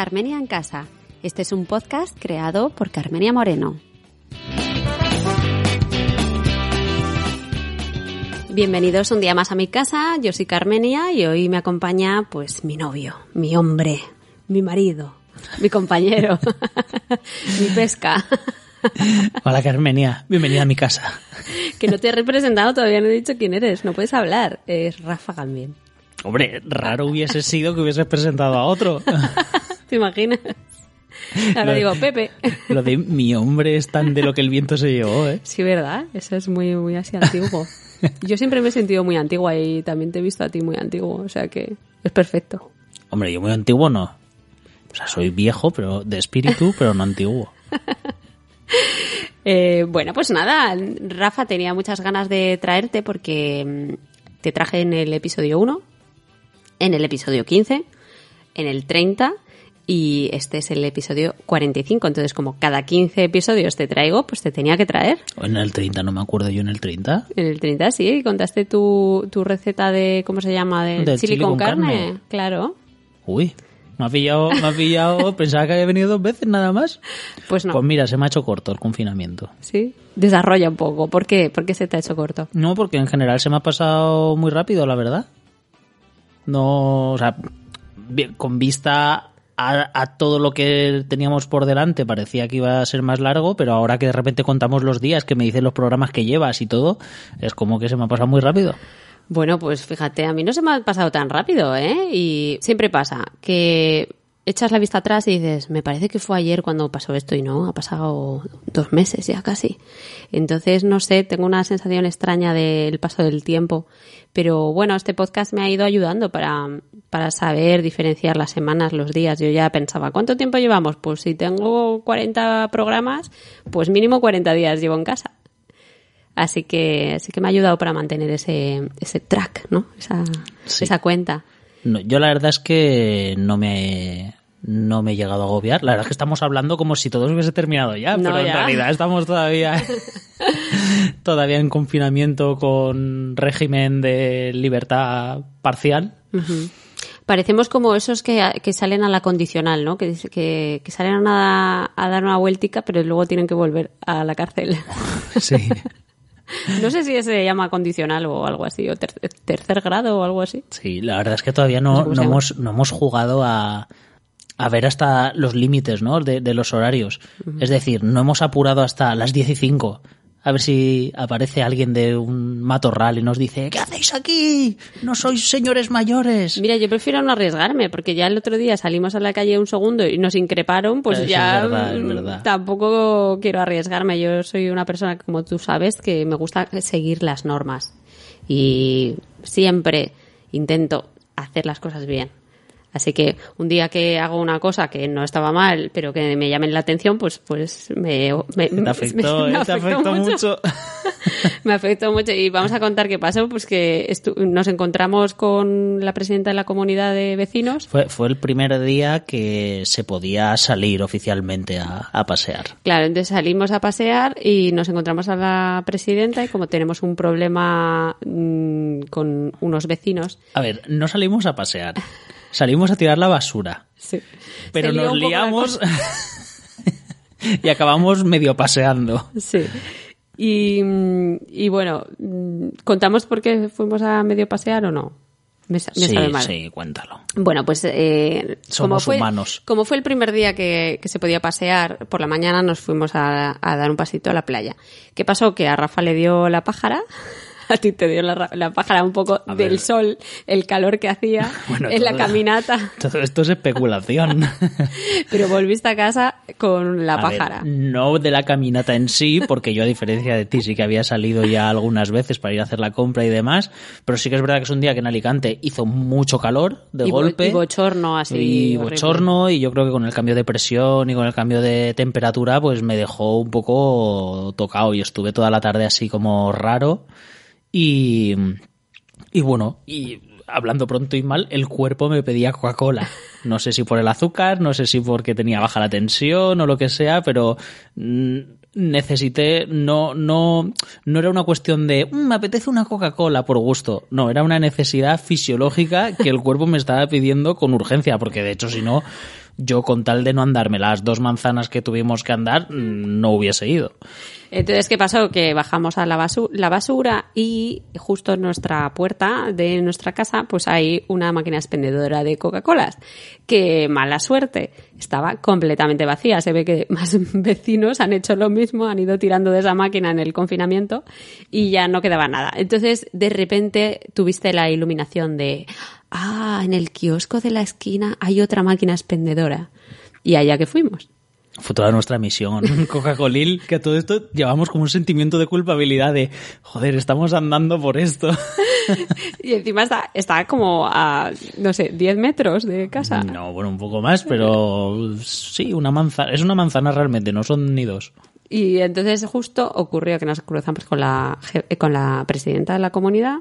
Carmenia en Casa. Este es un podcast creado por Carmenia Moreno. Bienvenidos un día más a mi casa, yo soy Carmenia y hoy me acompaña pues mi novio, mi hombre, mi marido, mi compañero, mi pesca. Hola Carmenia, bienvenida a mi casa. Que no te he representado, todavía no he dicho quién eres, no puedes hablar. Es Rafa también. Hombre, raro hubiese sido que hubieses presentado a otro. ¿Te imaginas? Ahora Lo- digo, Pepe. Lo de mi hombre es tan de lo que el viento se llevó, ¿eh? Sí, ¿verdad? Eso es muy, muy así antiguo. Yo siempre me he sentido muy antigua y también te he visto a ti muy antiguo, o sea que es perfecto. Hombre, yo muy antiguo no. O sea, soy viejo, pero de espíritu, pero no antiguo. Eh, bueno, pues nada, Rafa tenía muchas ganas de traerte porque mm, te traje en el episodio 1, en el episodio 15, en el 30 y este es el episodio 45. Entonces, como cada 15 episodios te traigo, pues te tenía que traer. En el 30, no me acuerdo yo en el 30. En el 30 sí, contaste tu, tu receta de, ¿cómo se llama? De chili, chili con, con carne. carne. Claro. Uy, me ha pillado, me ha pillado, pensaba que había venido dos veces nada más. Pues no. Pues mira, se me ha hecho corto el confinamiento. Sí. Desarrolla un poco. ¿Por qué? ¿Por qué se te ha hecho corto? No, porque en general se me ha pasado muy rápido, la verdad. No, o sea, con vista a, a todo lo que teníamos por delante, parecía que iba a ser más largo, pero ahora que de repente contamos los días, que me dicen los programas que llevas y todo, es como que se me ha pasado muy rápido. Bueno, pues fíjate, a mí no se me ha pasado tan rápido, ¿eh? Y siempre pasa que echas la vista atrás y dices, me parece que fue ayer cuando pasó esto y no, ha pasado dos meses ya casi. Entonces, no sé, tengo una sensación extraña del paso del tiempo. Pero bueno, este podcast me ha ido ayudando para, para saber diferenciar las semanas, los días. Yo ya pensaba, ¿cuánto tiempo llevamos? Pues si tengo 40 programas, pues mínimo 40 días llevo en casa. Así que, así que me ha ayudado para mantener ese, ese track, ¿no? Esa, Sí. esa cuenta. No, yo la verdad es que no me, no me he llegado a agobiar. La verdad es que estamos hablando como si todo hubiese terminado ya, No, pero en realidad estamos todavía, todavía en confinamiento con régimen de libertad parcial. Parecemos como esos que, que salen a la condicional, ¿no? Que, que, que salen a, a dar una vueltica, pero luego tienen que volver a la cárcel. Sí. No sé si se llama condicional o algo así, o ter- tercer grado o algo así. Sí, la verdad es que todavía No no, hemos, no hemos jugado a, a ver hasta los límites ¿no? de, de los horarios. Es decir, no hemos apurado hasta las 10 y 5. A ver si aparece alguien de un matorral y nos dice, ¿qué hacéis aquí? No sois señores mayores. Mira, yo prefiero no arriesgarme, porque ya el otro día salimos a la calle un segundo y nos increparon, pues Eso es ya verdad, es mm, verdad. tampoco quiero arriesgarme. Yo soy una persona, como tú sabes, que me gusta seguir las normas. Y siempre intento hacer las cosas bien. Así que un día que hago una cosa que no estaba mal, pero que me llamen la atención, pues, pues me, me, Te afectó, me ¿eh? Te afectó mucho. me afectó mucho y vamos a contar qué pasó, pues que estu- nos encontramos con la presidenta de la comunidad de vecinos. Fue, fue el primer día que se podía salir oficialmente a, a pasear. Claro, entonces salimos a pasear y nos encontramos a la presidenta y como tenemos un problema mm, con unos vecinos, A ver, no salimos a pasear. Salimos a tirar la basura. sí, Pero nos liamos y acabamos medio paseando. Sí. Y, y bueno, ¿contamos por qué fuimos a medio pasear o no? Me, me sí, sabe mal. sí, cuéntalo. Bueno, pues eh, como, Somos fue, humanos. como fue el primer día que, que se podía pasear, por la mañana nos fuimos a, a dar un pasito a la playa. ¿Qué pasó? Que a Rafa le dio la pájara, a ti te dio la, la pájara un poco A del ver. sol, el calor que hacía Bueno, en la caminata, Todo esto es especulación. pero volviste a casa con la A ver, pájara. no de la caminata en sí, porque yo a diferencia de ti sí que había salido ya algunas veces para ir a hacer la compra y demás, pero sí que es verdad que es un día que en Alicante hizo mucho calor de Y bo- golpe. y bochorno así Y horrible. bochorno, y yo creo que con el cambio de presión y con el cambio de temperatura, pues me dejó un poco tocado y estuve toda la tarde así como raro. Y, y bueno, y hablando pronto y mal, el cuerpo me pedía Coca-Cola. No sé si por el azúcar, no sé si porque tenía baja la tensión o lo que sea, pero mm, necesité, no, no, no era una cuestión de, "Mm, me apetece una Coca-Cola por gusto. No, era una necesidad fisiológica que el cuerpo me estaba pidiendo con urgencia, porque de hecho si no, yo con tal de no andarme las dos manzanas que tuvimos que andar, no hubiese ido. Entonces, ¿qué pasó? Que bajamos a la basura, la basura y justo en nuestra puerta de nuestra casa, pues hay una máquina expendedora de Coca-Colas, que mala suerte, estaba completamente vacía. Se ve que más vecinos han hecho lo mismo, han ido tirando de esa máquina en el confinamiento y ya no quedaba nada. Entonces, de repente tuviste la iluminación de, ah, en el kiosco de la esquina hay otra máquina expendedora. Y allá que fuimos fue toda nuestra misión. Coca-Cola, que a todo esto llevamos como un sentimiento de culpabilidad de, joder, estamos andando por esto. y encima está, está como a, no sé, 10 metros de casa. No, bueno, un poco más, pero sí, una manzana, es una manzana realmente, no son ni dos. Y entonces justo ocurrió que nos cruzamos con la, con la presidenta de la comunidad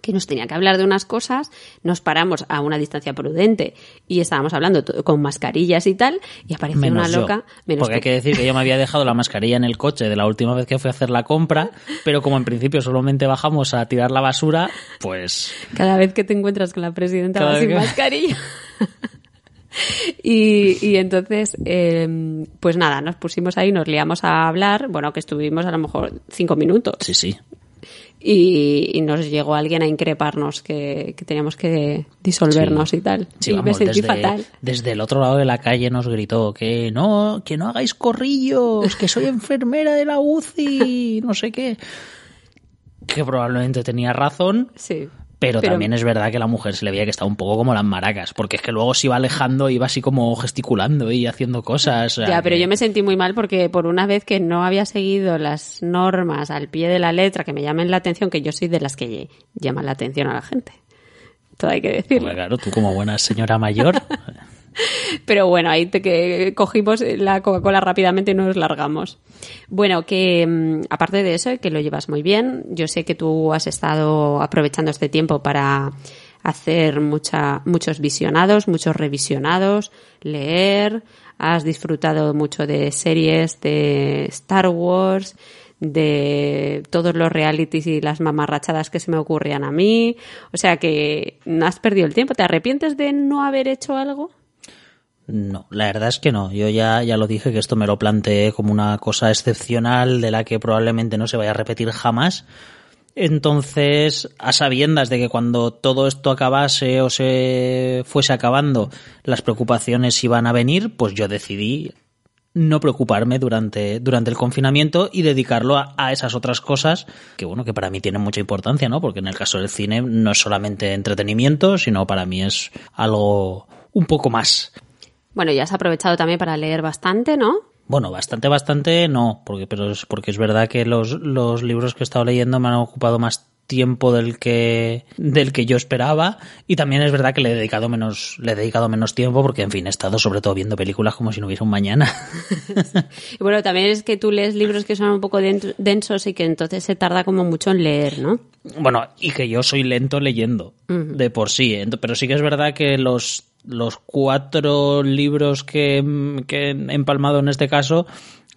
que nos tenía que hablar de unas cosas, nos paramos a una distancia prudente y estábamos hablando con mascarillas y tal, y apareció una loca. porque hay que decir que yo me había dejado la mascarilla en el coche de la última vez que fui a hacer la compra, pero como en principio solamente bajamos a tirar la basura, pues. Cada vez que te encuentras con la presidenta vas sin mascarilla. Y, y, entonces, eh, pues nada, nos pusimos ahí, nos liamos a hablar, bueno, que estuvimos a lo mejor cinco minutos. Sí, sí y, nos llegó alguien a increparnos que, teníamos que disolvernos y tal. y me sentí desde, fatal. Desde el otro lado de la calle nos gritó que no, que no hagáis corrillos, que soy enfermera de la UCI, no sé qué. Que probablemente tenía razón. Sí. Pero, también es verdad que la mujer se le veía que estaba un poco como las maracas, porque es que luego se iba alejando, iba así como gesticulando y haciendo cosas. Ya, pero yo me sentí muy mal porque por una vez que no había seguido las normas al pie de la letra que me llamen la atención, que yo soy de las que llaman la atención a la gente. Todo hay que decirlo. claro, tú como buena señora mayor. Pero bueno, ahí te que cogimos la Coca-Cola rápidamente y nos largamos. Bueno, que mm, aparte de eso, que lo llevas muy bien, yo sé que tú has estado aprovechando este tiempo para hacer mucha, muchos visionados, muchos revisionados, leer, has disfrutado mucho de series de Star Wars, de todos los realities y las mamarrachadas que se me ocurrían a mí. O sea que no has perdido el tiempo. ¿Te arrepientes de no haber hecho algo? No, la verdad es que no. Yo ya, ya lo dije que esto me lo planteé como una cosa excepcional de la que probablemente no se vaya a repetir jamás. Entonces, a sabiendas de que cuando todo esto acabase o se fuese acabando, las preocupaciones iban a venir, pues yo decidí no preocuparme durante, durante el confinamiento y dedicarlo a, a, esas otras cosas que, bueno, que para mí tienen mucha importancia, ¿no? Porque en el caso del cine no es solamente entretenimiento, sino para mí es algo un poco más. Bueno, ya has aprovechado también para leer bastante, ¿no? Bueno, bastante, bastante no, porque, pero es, porque es verdad que los, los libros que he estado leyendo me han ocupado más tiempo del que del que yo esperaba y también es verdad que le he dedicado menos le he dedicado menos tiempo porque en fin he estado sobre todo viendo películas como si no hubiera un mañana. Y bueno también es que tú lees libros que son un poco densos y que entonces se tarda como mucho en leer no bueno y que yo soy lento leyendo de por sí pero sí que es verdad que los los cuatro libros que, que he empalmado en este caso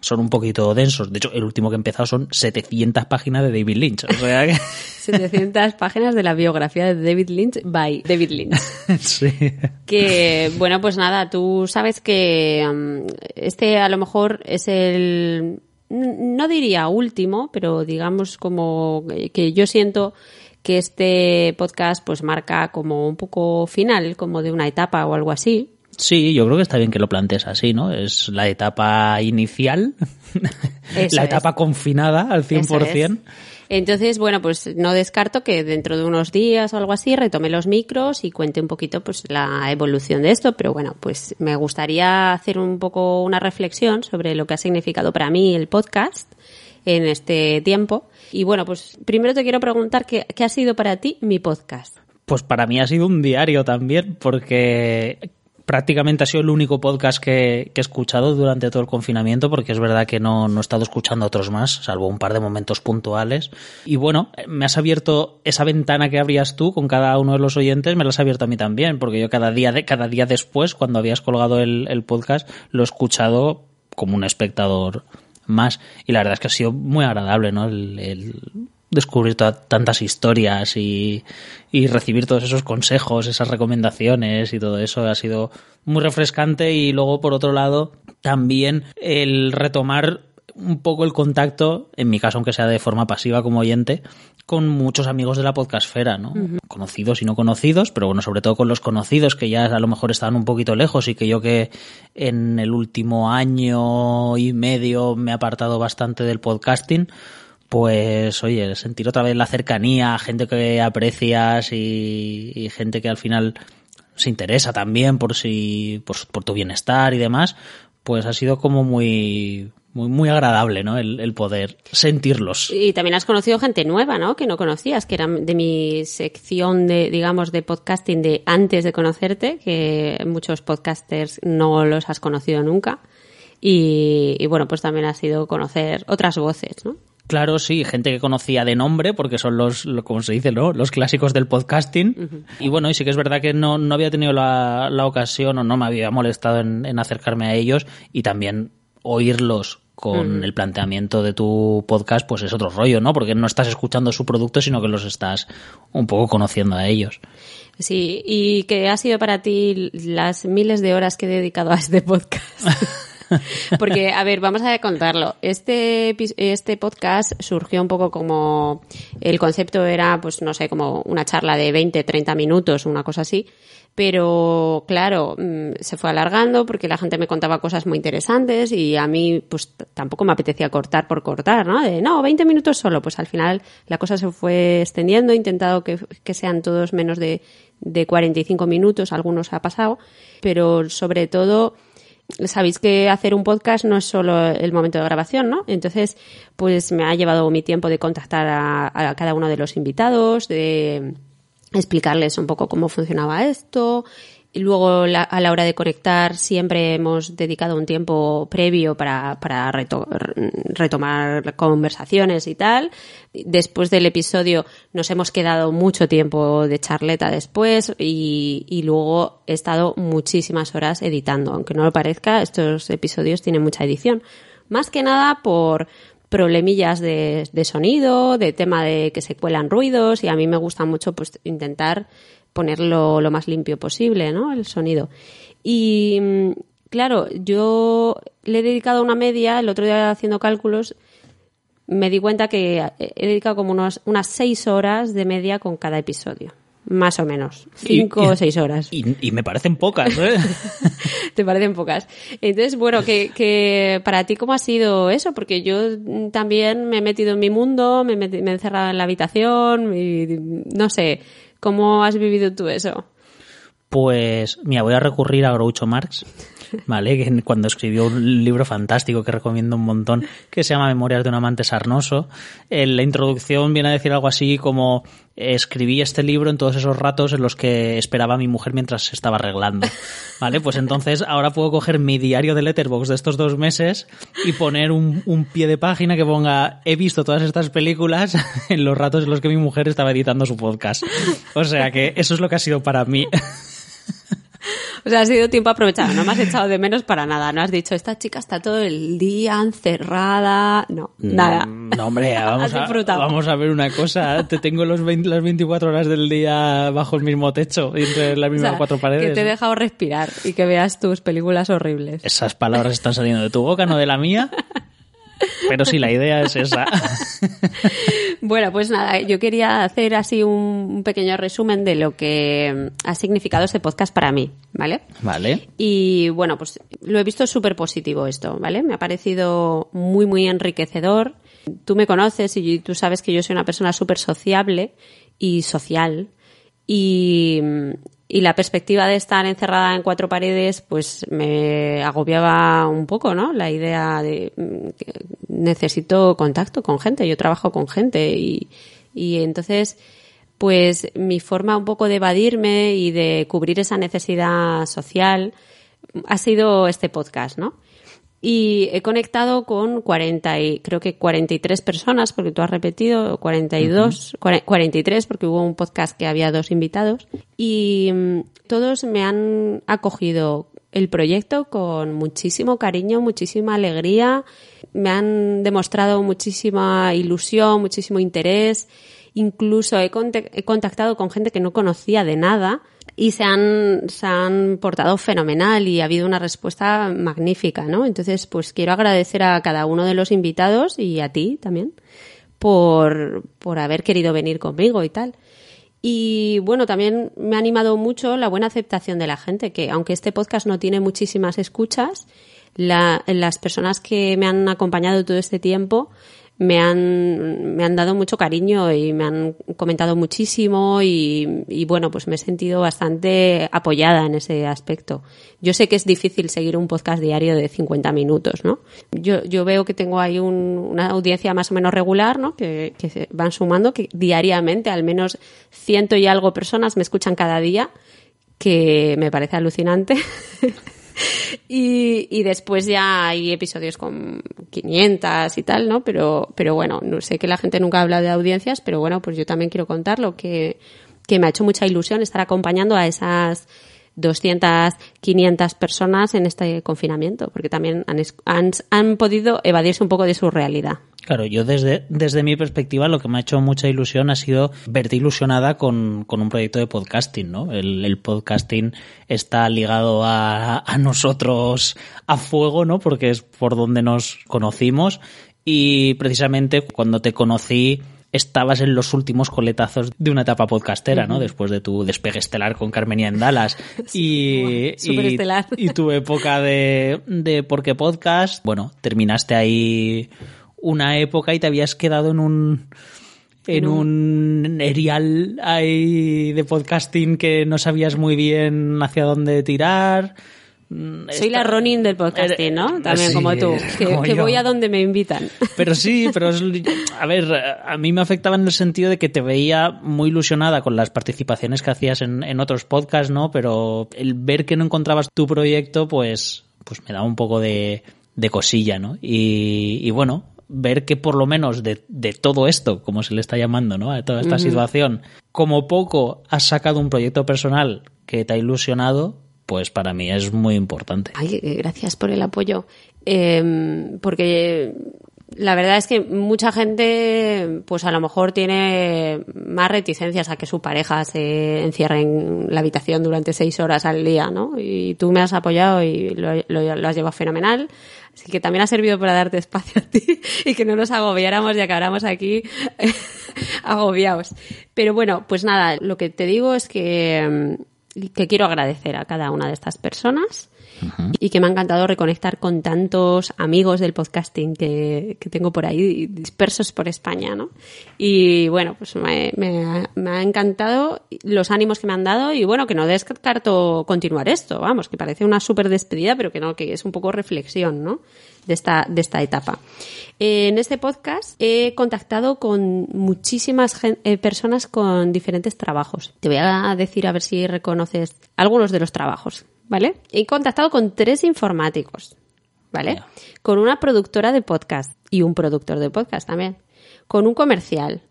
son un poquito densos. De hecho, el último que he empezado son 700 páginas de David Lynch. O sea que... 700 páginas de la biografía de David Lynch by David Lynch. sí. Que, bueno, pues nada, tú sabes que um, este a lo mejor es el, no diría último, pero digamos como que yo siento que este podcast pues marca como un poco final, como de una etapa o algo así. Sí, yo creo que está bien que lo plantees así, ¿no? Es la etapa inicial, la etapa confinada al 100%. Entonces, bueno, pues no descarto que dentro de unos días o algo así retome los micros y cuente un poquito pues la evolución de esto, pero bueno, pues me gustaría hacer un poco una reflexión sobre lo que ha significado para mí el podcast en este tiempo. Y bueno, pues primero te quiero preguntar qué, ha sido para ti mi podcast. Pues para mí ha sido un diario también, porque prácticamente ha sido el único podcast que, he escuchado durante todo el confinamiento, porque es verdad que no, no, he estado escuchando otros más, salvo un par de momentos puntuales. Y bueno, me has abierto esa ventana que abrías tú con cada uno de los oyentes, me la has abierto a mí también, porque yo cada día, de, cada día después, cuando habías colgado el, el podcast, lo he escuchado como un espectador más. Y la verdad es que ha sido muy agradable, ¿no? El, descubrir tantas historias y, y, recibir todos esos consejos, esas recomendaciones y todo eso ha sido muy refrescante y luego por otro lado también el retomar un poco el contacto, en mi caso aunque sea de forma pasiva como oyente, con muchos amigos de la podcastfera, ¿no? Conocidos y no conocidos, pero bueno, sobre todo con los conocidos que ya a lo mejor estaban un poquito lejos y que yo que en el último año y medio me he apartado bastante del podcasting, pues oye, sentir otra vez la cercanía, gente que aprecias y, gente que al final se interesa también por si por, por, tu bienestar y demás, pues ha sido como muy muy, muy agradable, ¿no? El, poder sentirlos. Y también has conocido gente nueva, ¿no? Que no conocías, que eran de mi sección de, digamos, de podcasting de antes de conocerte, que muchos podcasters no los has conocido nunca. Y, y bueno, pues también ha sido conocer otras voces, ¿no? Claro, sí, gente que conocía de nombre, porque son los, como se dice, ¿no? Los clásicos del podcasting. Y bueno, y sí que es verdad que no, no había tenido la, la ocasión o no me había molestado en, en acercarme a ellos y también oírlos con el planteamiento de tu podcast, pues es otro rollo, ¿no? Porque no estás escuchando su producto, sino que los estás un poco conociendo a ellos. Sí, y que ha sido para ti las miles de horas que he dedicado a este podcast. Porque, a ver, vamos a contarlo. Este, este podcast surgió un poco como el concepto era, pues no sé, como una charla de 20, 30 minutos, una cosa así. Pero, claro, mm, se fue alargando porque la gente me contaba cosas muy interesantes y a mí, pues tampoco me apetecía cortar por cortar, ¿no? De, no, 20 minutos solo. Pues al final la cosa se fue extendiendo. He intentado que, que sean todos menos de, de 45 minutos. Algunos ha pasado. Pero sobre todo, sabéis que hacer un podcast no es solo el momento de grabación, ¿no? Entonces, pues me ha llevado mi tiempo de contactar a, cada uno de los invitados, de explicarles un poco cómo funcionaba esto, y luego a la hora de conectar siempre hemos dedicado un tiempo previo para, para retomar conversaciones y tal. Después del episodio nos hemos quedado mucho tiempo de charleta después y, y luego he estado muchísimas horas editando. Aunque no lo parezca, estos episodios tienen mucha edición. Más que nada por problemillas de, de sonido, de tema de que se cuelan ruidos y a mí me gusta mucho pues intentar ponerlo lo más limpio posible, ¿no? El sonido. Y mm, claro, yo le he dedicado una media, el otro día haciendo cálculos, me di cuenta que he dedicado como unos, unas seis horas de media con cada episodio. Más o menos. Cinco o seis horas. Y, me parecen pocas, ¿eh? Te parecen pocas. Entonces, bueno, que, que, para ti, ¿cómo ha sido eso? Porque yo también me he metido en mi mundo, me, me he encerrado en la habitación, y no sé. ¿Cómo has vivido tú eso? Pues, mira, voy a recurrir a Groucho Marx, ¿vale? Que cuando escribió un libro fantástico que recomiendo un montón, que se llama Memorias de un amante sarnoso, en la introducción viene a decir algo así como escribí este libro en todos esos ratos en los que esperaba a mi mujer mientras se estaba arreglando, ¿vale? Pues entonces ahora puedo coger mi diario de Letterboxd de estos dos meses y poner un, un pie de página que ponga he visto todas estas películas en los ratos en los que mi mujer estaba editando su podcast. O sea que eso es lo que ha sido para mí. O sea, ha sido tiempo aprovechado, no me has echado de menos para nada. No has dicho, esta chica está todo el día encerrada. No, mm, nada. No, hombre, vamos, a, vamos a ver una cosa. Te tengo los las 24 horas del día bajo el mismo techo, entre las mismas cuatro paredes. Que te he dejado respirar y que veas tus películas horribles. Esas palabras están saliendo de tu boca, no de la mía. Pero sí, la idea es esa. bueno, pues nada, yo quería hacer así un pequeño resumen de lo que ha significado este podcast para mí, ¿vale? Vale. Y bueno, pues lo he visto súper positivo esto, ¿vale? Me ha parecido muy, muy enriquecedor. Tú me conoces y tú sabes que yo soy una persona súper sociable y social. Y, y la perspectiva de estar encerrada en cuatro paredes, pues me agobiaba un poco, ¿no? La idea de mm, que necesito contacto con gente, yo trabajo con gente y, y entonces, pues mi forma un poco de evadirme y de cubrir esa necesidad social ha sido este podcast, ¿no? Y he conectado con 40 y creo que 43 personas porque tú has repetido 42 43 porque hubo un podcast que había dos invitados y mm, todos me han acogido el proyecto con muchísimo cariño, muchísima alegría. Me han demostrado muchísima ilusión, muchísimo interés. Incluso he, contactado con gente que no conocía de nada y se han, se han portado fenomenal y ha habido una respuesta magnífica, ¿no? Entonces, pues quiero agradecer a cada uno de los invitados y a ti también por, por haber querido venir conmigo y tal. Y bueno, también me ha animado mucho la buena aceptación de la gente, que aunque este podcast no tiene muchísimas escuchas, las personas que me han acompañado todo este tiempo me han, me han dado mucho cariño y me han comentado muchísimo y, bueno, pues me he sentido bastante apoyada en ese aspecto. Yo sé que es difícil seguir un podcast diario de 50 minutos, ¿no? Yo, yo veo que tengo ahí una audiencia más o menos regular, ¿no? Que, que van sumando, que diariamente al menos ciento y algo personas me escuchan cada día, que me parece alucinante. y, después ya hay episodios con 500 y tal, ¿no? Pero, pero bueno, no sé que la gente nunca habla de audiencias, pero bueno, pues yo también quiero contarlo, que, que me ha hecho mucha ilusión estar acompañando a esas 200, 500 personas en este confinamiento, porque también han, han, han podido evadirse un poco de su realidad. Claro, yo desde, desde mi perspectiva lo que me ha hecho mucha ilusión ha sido verte ilusionada con, con un proyecto de podcasting, ¿no? El, podcasting está ligado a, a, nosotros a fuego, ¿no? Porque es por donde nos conocimos y precisamente cuando te conocí estabas en los últimos coletazos de una etapa podcastera, ¿no? Después de tu despegue estelar con Carmenia en Dallas y, y, y, tu época de, de Porque Podcast, bueno, terminaste ahí una época y te habías quedado en un en un erial ahí de podcasting que no sabías muy bien hacia dónde tirar. Mm, Soy la Ronin del podcasting, ¿no? Eh, También como tú, que, voy a donde me invitan. Pero sí, pero es, a ver, a mí me afectaba en el sentido de que te veía muy ilusionada con las participaciones que hacías en, en otros podcasts, ¿no? Pero el ver que no encontrabas tu proyecto, pues, pues me daba un poco de, de cosilla, ¿no? Y, y bueno, ver que por lo menos de, de, todo esto, como se le está llamando, ¿no? A toda esta situación, como poco has sacado un proyecto personal que te ha ilusionado, pues para mí es muy importante. Ay, gracias por el apoyo. Eh, porque la verdad es que mucha gente, pues a lo mejor tiene más reticencias a que su pareja se encierre en la habitación durante seis horas al día, ¿no? Y tú me has apoyado y lo, lo, lo has llevado fenomenal. Así que también ha servido para darte espacio a ti y que no nos agobiáramos y acabáramos aquí agobiados. Pero bueno, pues nada, lo que te digo es que, que quiero agradecer a cada una de estas personas y que me ha encantado reconectar con tantos amigos del podcasting que, que tengo por ahí dispersos por España, ¿no? Y bueno, pues me, me, me, ha encantado los ánimos que me han dado y bueno, que no descarto continuar esto, vamos, que parece una súper despedida, pero que no, que es un poco reflexión, ¿no? De esta, de esta etapa. En este podcast he contactado con muchísimas eh, personas con diferentes trabajos. Te voy a decir a ver si reconoces algunos de los trabajos ¿vale? He contactado con tres informáticos, ¿vale? Yeah. Con una productora de podcast y un productor de podcast también. Con un comercial.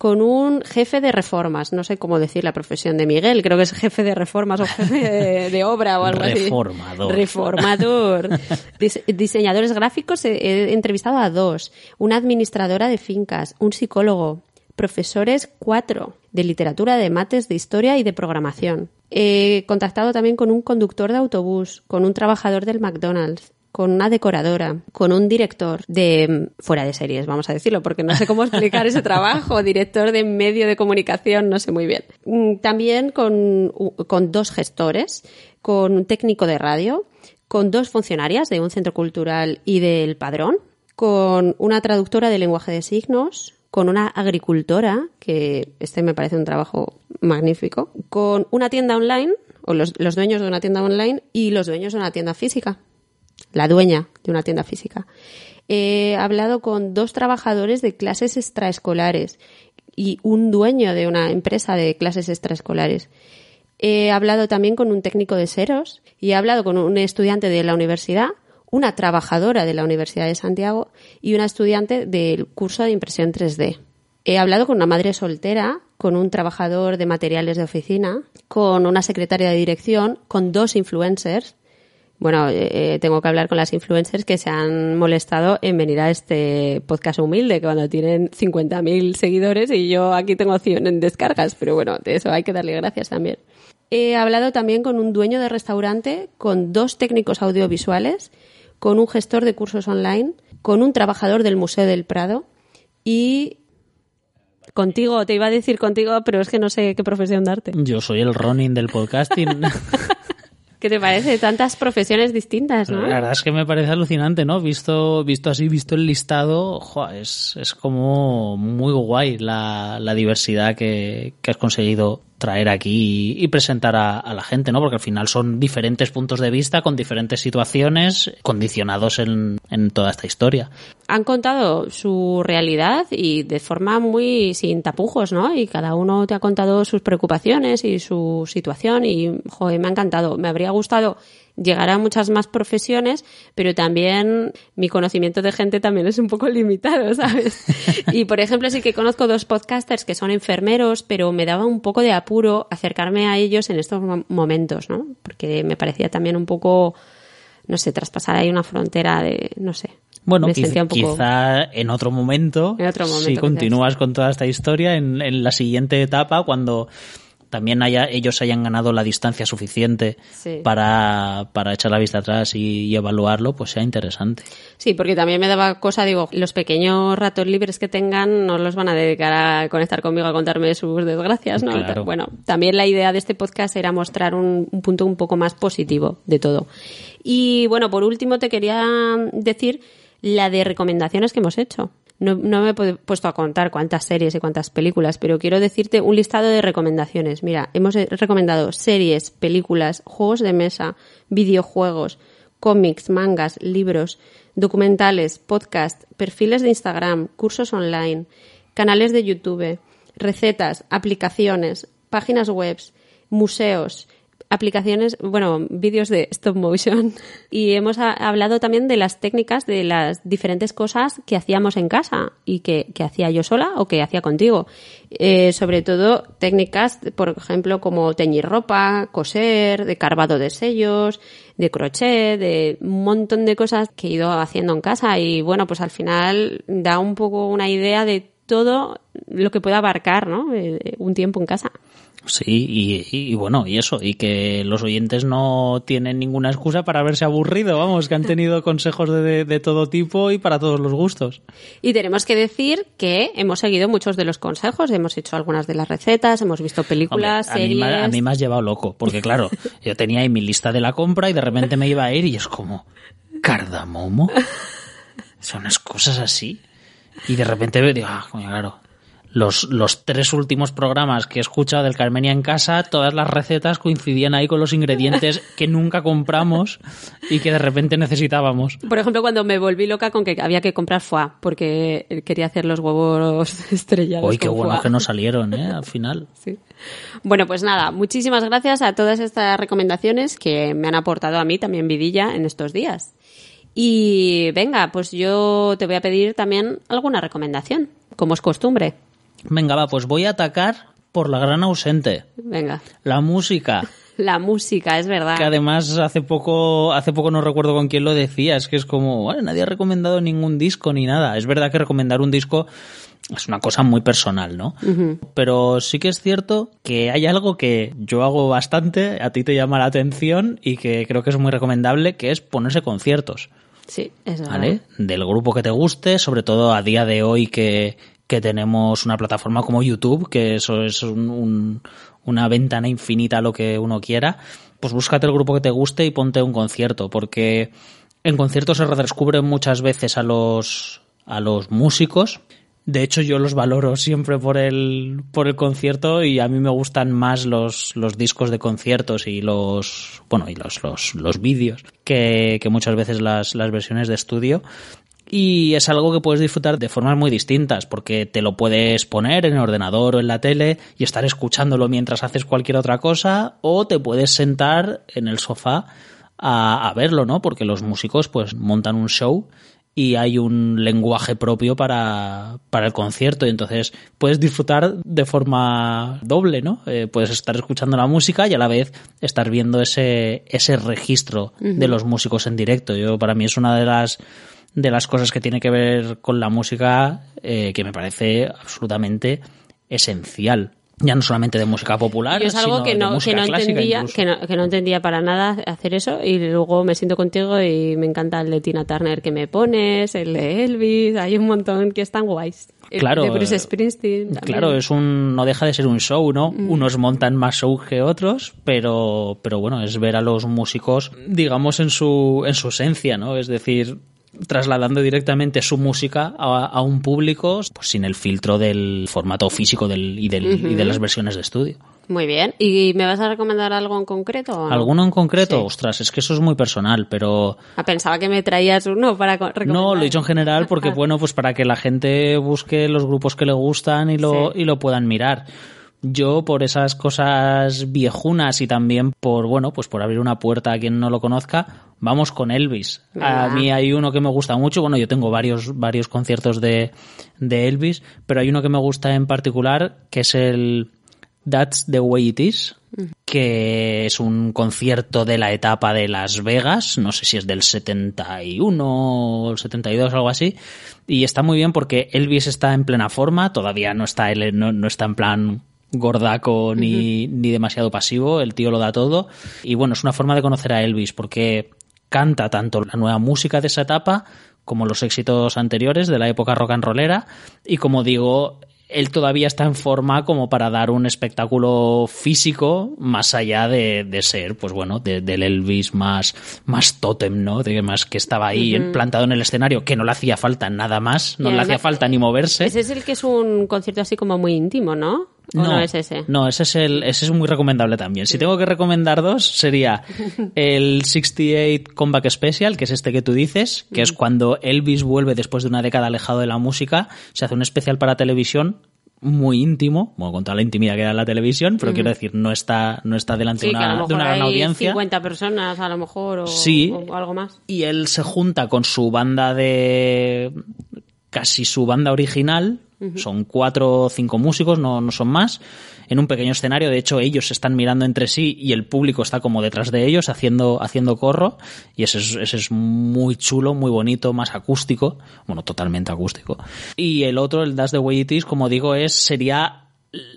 Con un jefe de reformas, no sé cómo decir la profesión de Miguel, creo que es jefe de reformas o jefe de, de obra o algo Reformador. así. Reformador. Dise diseñadores gráficos, he, he entrevistado a dos. Una administradora de fincas, un psicólogo, profesores cuatro de literatura, de mates, de historia y de programación. He contactado también con un conductor de autobús, con un trabajador del McDonald's, con una decoradora, con un director de fuera de series, vamos a decirlo, porque no sé cómo explicar ese trabajo, director de medio de comunicación, no sé muy bien. También con, con dos gestores, con un técnico de radio, con dos funcionarias de un centro cultural y del padrón, con una traductora de lenguaje de signos, con una agricultora, que este me parece un trabajo magnífico, con una tienda online, o los, los, dueños de una tienda online y los dueños de una tienda física, la dueña de una tienda física. He hablado con dos trabajadores de clases extraescolares y un dueño de una empresa de clases extraescolares. He hablado también con un técnico de ceros y he hablado con un estudiante de la universidad una trabajadora de la Universidad de Santiago y una estudiante del curso de impresión 3D. He hablado con una madre soltera, con un trabajador de materiales de oficina, con una secretaria de dirección, con dos influencers, bueno, eh, tengo que hablar con las influencers que se han molestado en venir a este podcast humilde, que cuando tienen 50.000 seguidores y yo aquí tengo 100 en descargas, pero bueno, de eso hay que darle gracias también. He hablado también con un dueño de restaurante, con dos técnicos audiovisuales, con un gestor de cursos online, con un trabajador del Museo del Prado y contigo, te iba a decir contigo, pero es que no sé qué profesión darte. Yo soy el Ronin del podcasting. ¿Qué te parece? Tantas profesiones distintas, ¿no? La verdad es que me parece alucinante, ¿no? Visto, visto así, visto el listado, es, es como muy guay la, la diversidad que, que has conseguido traer aquí y, presentar a, la gente, ¿no? Porque al final son diferentes puntos de vista con diferentes situaciones condicionados en, en toda esta historia. Han contado su realidad y de forma muy sin tapujos, ¿no? Y cada uno te ha contado sus preocupaciones y su situación y, joder, me ha encantado. Me habría gustado llegar a muchas más profesiones, pero también mi conocimiento de gente también es un poco limitado, ¿sabes? Y por ejemplo, sí que conozco dos podcasters que son enfermeros, pero me daba un poco de apuro acercarme a ellos en estos momentos, ¿no? Porque me parecía también un poco, no sé, traspasar ahí una frontera de, no sé. Bueno, quizá, en otro momento, si continúas con toda esta historia, en, en la siguiente etapa, cuando también haya, ellos hayan ganado la distancia suficiente para, para echar la vista atrás y, evaluarlo, pues sea interesante. Sí, porque también me daba cosa, digo, los pequeños ratos libres que tengan no los van a dedicar a conectar conmigo a contarme sus desgracias, ¿no? Bueno, también la idea de este podcast era mostrar un, un punto un poco más positivo de todo. Y bueno, por último te quería decir la de recomendaciones que hemos hecho. No, me he puesto a contar cuántas series y cuántas películas, pero quiero decirte un listado de recomendaciones. Mira, hemos recomendado series, películas, juegos de mesa, videojuegos, cómics, mangas, libros, documentales, podcast, perfiles de Instagram, cursos online, canales de YouTube, recetas, aplicaciones, páginas web, museos, aplicaciones, bueno, vídeos de stop motion y hemos hablado también de las técnicas de las diferentes cosas que hacíamos en casa y que, hacía yo sola o que hacía contigo. Eh, sobre todo técnicas, por ejemplo, como teñir ropa, coser, de carvado de sellos, de crochet, de un montón de cosas que he ido haciendo en casa y bueno, pues al final da un poco una idea de todo lo que puede abarcar, ¿no? Eh, un tiempo en casa. Sí, y, bueno, y eso, y que los oyentes no tienen ninguna excusa para haberse aburrido, vamos, que han tenido consejos de, todo tipo y para todos los gustos. Y tenemos que decir que hemos seguido muchos de los consejos, hemos hecho algunas de las recetas, hemos visto películas, series... A mí, me has llevado loco, porque claro, yo tenía ahí mi lista de la compra y de repente me iba a ir y es como, ¿cardamomo? Son unas cosas así. Y de repente digo, ah, claro, los, los tres últimos programas que he escuchado del Carmenia en casa, todas las recetas coincidían ahí con los ingredientes que nunca compramos y que de repente necesitábamos. Por ejemplo, cuando me volví loca con que había que comprar foie, porque quería hacer los huevos estrellados. Uy, qué bueno que no salieron, ¿eh? Al final. Sí. Bueno, pues nada, muchísimas gracias a todas estas recomendaciones que me han aportado a mí también vidilla en estos días. Y venga, pues yo te voy a pedir también alguna recomendación, como es costumbre. Venga, va, pues voy a atacar por la gran ausente. Venga. La música. La música, es verdad. Que además hace poco, hace poco no recuerdo con quién lo decía, es que es como, bueno, nadie ha recomendado ningún disco ni nada. Es verdad que recomendar un disco es una cosa muy personal, ¿no? Pero sí que es cierto que hay algo que yo hago bastante, a ti te llama la atención y que creo que es muy recomendable, que es ponerse conciertos. Sí, es verdad. ¿Vale? Del grupo que te guste, sobre todo a día de hoy que, que tenemos una plataforma como YouTube, que eso es una ventana infinita a lo que uno quiera, pues búscate el grupo que te guste y ponte un concierto, porque en conciertos se redescubren muchas veces a los, a los músicos. De hecho, yo los valoro siempre por el, por el concierto y a mí me gustan más los, los discos de conciertos y los, bueno, y los, los, los vídeos que, que muchas veces las, las versiones de estudio y es algo que puedes disfrutar de formas muy distintas, porque te lo puedes poner en el ordenador o en la tele y estar escuchándolo mientras haces cualquier otra cosa, o te puedes sentar en el sofá a, verlo, ¿no? Porque los músicos pues montan un show y hay un lenguaje propio para, para el concierto y entonces puedes disfrutar de forma doble, ¿no? Eh, puedes estar escuchando la música y a la vez estar viendo ese, ese registro de los músicos en directo. Yo, para mí es una de las de las cosas que tiene que ver con la música eh, que me parece absolutamente esencial ya no solamente de música popular, Yo es algo sino que de no, que música no entendía, que no, que no entendía para nada hacer eso y luego me siento contigo y me encanta el de Tina Turner que me pones, el de Elvis, hay un montón que están guays. El Claro, de Bruce eh, Springsteen. también. Claro, es un, no deja de ser un show, ¿no? Mm. Unos montan más show que otros, pero, pero bueno, es ver a los músicos, digamos, en su, en su esencia, ¿no? Es decir, trasladando directamente su música a, a un público, pues sin el filtro del formato físico del, y, del, y de las versiones de estudio. Muy bien. ¿Y me vas a recomendar algo en concreto? o no? ¿Alguno en concreto? Sí. Ostras, es que eso es muy personal, pero Ah, pensaba que me traías uno para co- recomendar. no, lo he dicho en general porque, bueno, pues para que la gente busque los grupos que le gustan y lo, Sí. y lo puedan mirar. Yo, por esas cosas viejunas y también por, bueno, pues por abrir una puerta a quien no lo conozca, vamos con Elvis. A mí hay uno que me gusta mucho, bueno, yo tengo varios, varios conciertos de, de Elvis, pero hay uno que me gusta en particular, que es el That's the Way It Is, que es un concierto de la etapa de Las Vegas, no sé si es del 71 o el 72 algo así, y está muy bien porque Elvis está en plena forma, todavía no está él, no, no está en plan gordaco ni, ni demasiado pasivo, el tío lo da todo, y bueno, es una forma de conocer a Elvis porque canta tanto la nueva música de esa etapa como los éxitos anteriores de la época rock and rollera y como digo él todavía está en forma como para dar un espectáculo físico más allá de, de ser, pues bueno, de- del Elvis más, más tótem, ¿no? De más que estaba ahí plantado en el escenario, que no le hacía falta nada más, no le hacía falta ni moverse. Ese es el que es un concierto así como muy íntimo, ¿no? ¿O no, es ese? No, ese es el, ese es muy recomendable también. Si tengo que recomendar dos, sería el 68 Comeback Special, que es este que tú dices, que es cuando Elvis vuelve después de una década alejado de la música, se hace un especial para televisión muy íntimo, bueno, con toda la intimidad que da la televisión, pero quiero decir, no está, no está delante Sí, de que a lo una, mejor de una gran hay audiencia. 50 personas a lo mejor o, Sí. o algo más. Y él se junta con su banda de. casi su banda original. Son cuatro o cinco músicos, no, no son más. En un pequeño escenario. De hecho, ellos se están mirando entre sí y el público está como detrás de ellos haciendo, haciendo corro. Y ese es, ese es muy chulo, muy bonito, más acústico. Bueno, totalmente acústico. Y el otro, el Das the Way It Is, como digo, es, sería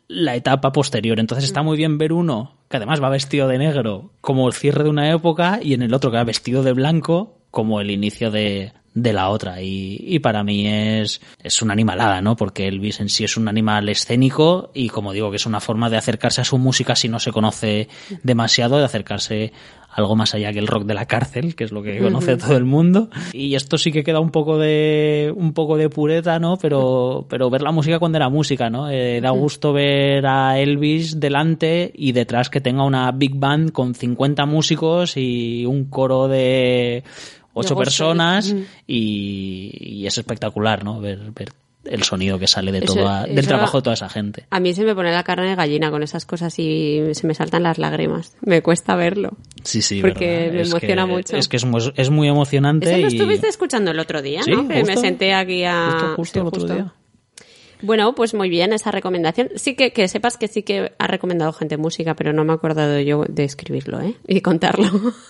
la etapa posterior. Entonces está muy bien ver uno que además va vestido de negro como el cierre de una época y en el otro que va vestido de blanco como el inicio de, de la otra. Y, y para mí es, es una animalada, ¿no? Porque Elvis en sí es un animal escénico y como digo que es una forma de acercarse a su música si no se conoce demasiado, de acercarse algo más allá que el rock de la cárcel, que es lo que conoce todo el mundo. Y esto sí que queda un poco de un poco de pureta, ¿no? Pero pero ver la música cuando era música, ¿no? Eh, da gusto ver a Elvis delante y detrás que tenga una big band con 50 músicos y un coro de ocho gospel. personas y, y es espectacular, ¿no? Ver, ver el sonido que sale de Eso- toda, del trabajo de toda esa gente. A mí se me pone la carne de gallina con esas cosas y se me saltan las lágrimas. Me cuesta verlo. Sí, sí, Porque verdad. me Es emociona que- mucho. Es que es, muy- es muy emocionante. Eso lo y- estuviste escuchando el otro día, Sí, ¿no? Que me senté aquí a... Justo, justo el otro justo. día. Bueno, pues muy bien esa recomendación. Sí que, que sepas que sí que ha recomendado gente música, pero no me he acordado yo de escribirlo, ¿eh? Y contarlo.